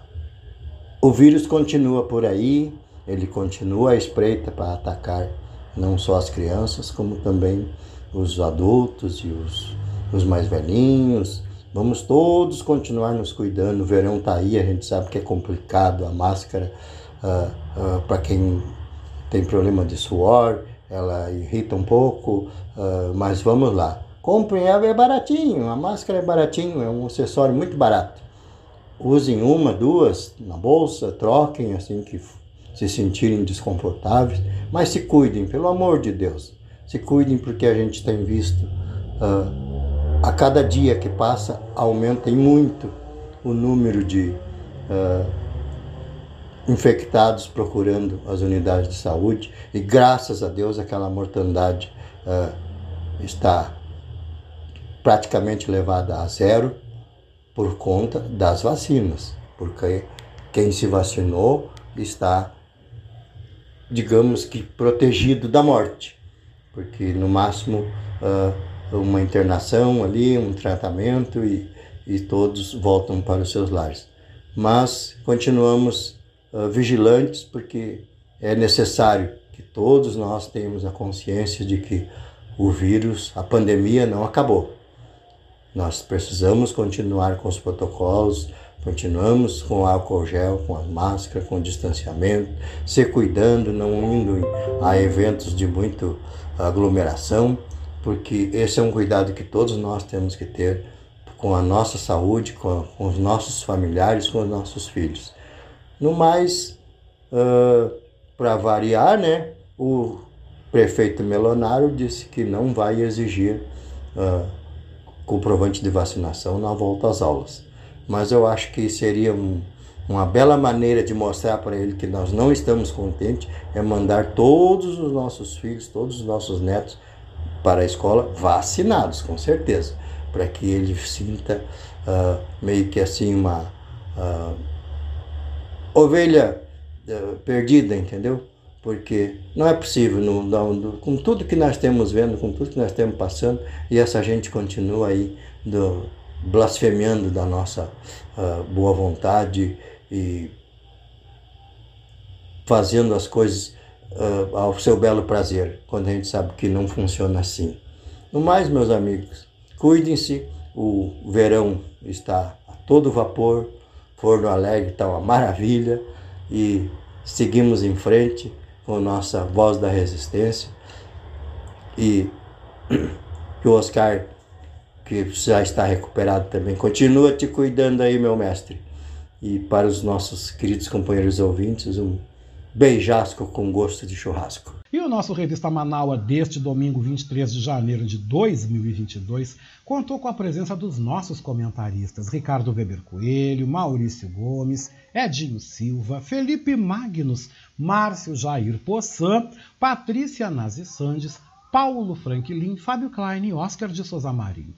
o vírus continua por aí, ele continua à espreita para atacar não só as crianças, como também os adultos e os, os mais velhinhos. Vamos todos continuar nos cuidando. O verão está aí, a gente sabe que é complicado, a máscara, uh, uh, para quem tem problema de suor, ela irrita um pouco, uh, mas vamos lá. Comprem, é baratinho, a máscara é baratinho, é um acessório muito barato. Usem uma, duas na bolsa, troquem assim que se sentirem desconfortáveis, mas se cuidem, pelo amor de Deus. Se cuidem porque a gente tem visto uh, a cada dia que passa aumenta muito o número de uh, infectados procurando as unidades de saúde e graças a Deus aquela mortandade uh, está praticamente levada a zero por conta das vacinas, porque quem se vacinou está, digamos que, protegido da morte, porque no máximo uh, uma internação ali, um tratamento e, e todos voltam para os seus lares. Mas continuamos uh, vigilantes porque é necessário que todos nós tenhamos a consciência de que o vírus, a pandemia não acabou. Nós precisamos continuar com os protocolos, continuamos com o álcool gel, com a máscara, com o distanciamento, se cuidando, não indo a eventos de muita aglomeração, porque esse é um cuidado que todos nós temos que ter com a nossa saúde, com, com os nossos familiares, com os nossos filhos. No mais, uh, para variar, né, o prefeito Melonário disse que não vai exigir uh, comprovante de vacinação na volta às aulas. Mas eu acho que seria um, uma bela maneira de mostrar para ele que nós não estamos contentes é mandar todos os nossos filhos, todos os nossos netos para a escola vacinados, com certeza, para que ele sinta uh, meio que assim uma ovelha uh, perdida, entendeu? Porque não é possível, com tudo que nós temos vendo, com tudo que nós temos passando, e essa gente continua aí do, blasfemiando da nossa uh, boa vontade e fazendo as coisas uh, ao seu belo prazer, quando a gente sabe que não funciona assim. No mais, meus amigos, cuidem-se, o verão está a todo vapor, Forno Alegre está uma maravilha e seguimos em frente com nossa voz da resistência. E que o Oscar, que já está recuperado também, continua te cuidando aí, meu mestre. E para os nossos queridos companheiros ouvintes, um beijasco com gosto de churrasco. E o nosso Revista Manaua deste domingo 23 de janeiro de 2022 contou com a presença dos nossos comentaristas Ricardo Weber Coelho, Maurício Gomes, Edinho Silva, Felipe Magnus, Márcio Jair Poçan, Patrícia Nazi Sandes, Paulo Franklin, Fábio Klein e Oscar de Souza Marinho.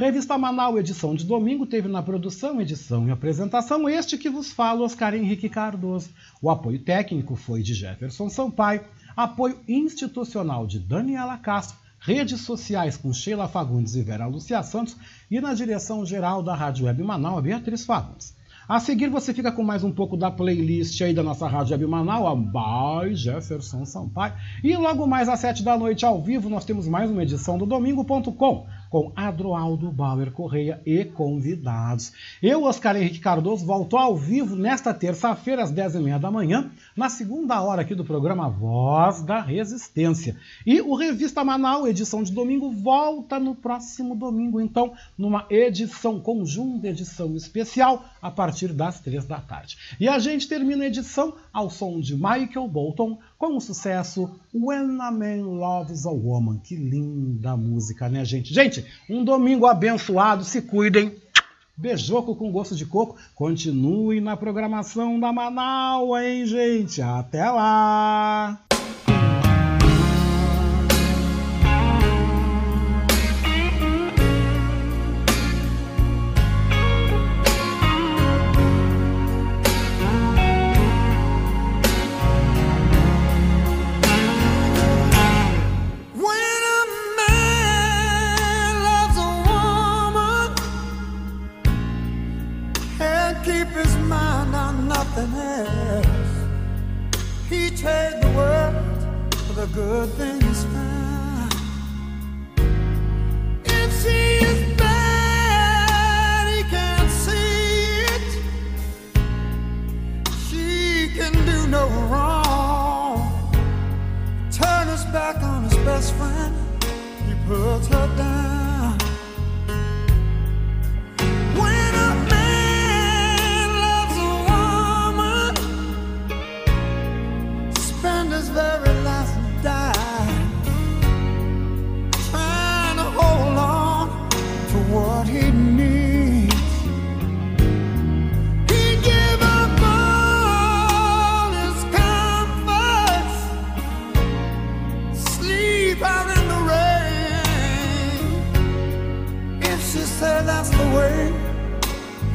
Revista Manaus, edição de domingo, teve na produção, edição e apresentação este que vos fala, Oscar Henrique Cardoso. O apoio técnico foi de Jefferson Sampaio, apoio institucional de Daniela Castro, redes sociais com Sheila Fagundes e Vera Lucia Santos e na direção geral da Rádio Web Manaus, Beatriz Fagundes. A seguir você fica com mais um pouco da playlist aí da nossa Rádio Web Manaus, by Jefferson Sampaio. E logo mais às sete da noite ao vivo nós temos mais uma edição do Domingo.com com Adroaldo Bauer Correia e convidados. Eu, Oscar Henrique Cardoso, volto ao vivo nesta terça-feira, às 10h30 da manhã, na segunda hora aqui do programa Voz da Resistência. E o Revista Manaus, edição de domingo, volta no próximo domingo, então, numa edição conjunta, edição especial, a partir das três da tarde. E a gente termina a edição ao som de Michael Bolton com o sucesso When a Man Loves a Woman. Que linda música, né, gente? Gente, um domingo abençoado, se cuidem. Beijoco com gosto de coco. Continue na programação da Manaus, hein, gente? Até lá! take the world for the good things found. If she is bad, he can't see it. She can do no wrong. Turn his back on his best friend, he puts her down.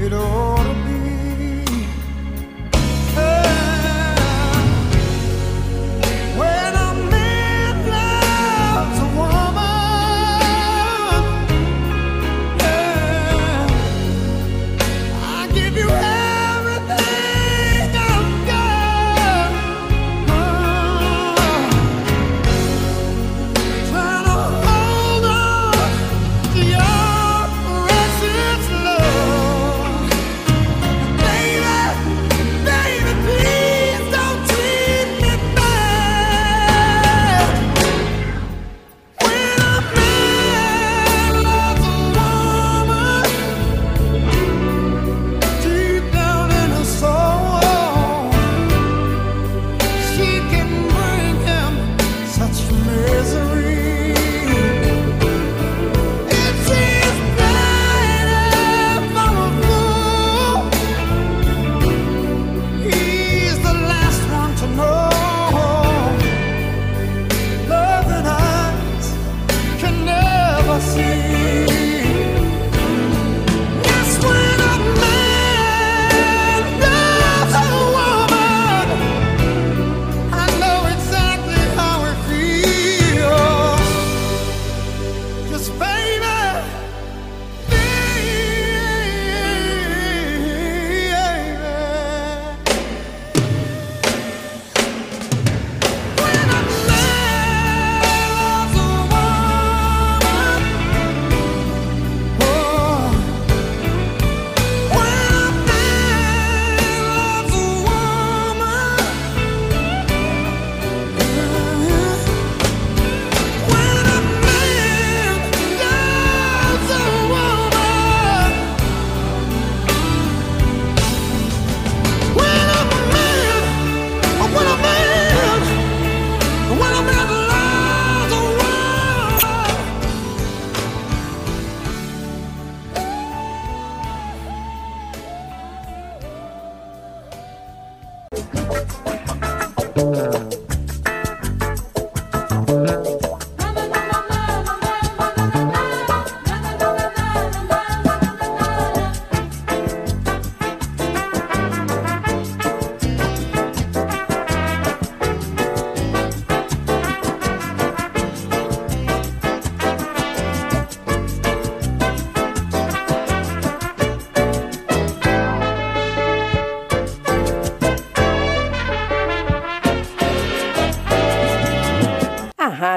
it ought to be. When a man loves a woman, yeah, I give you.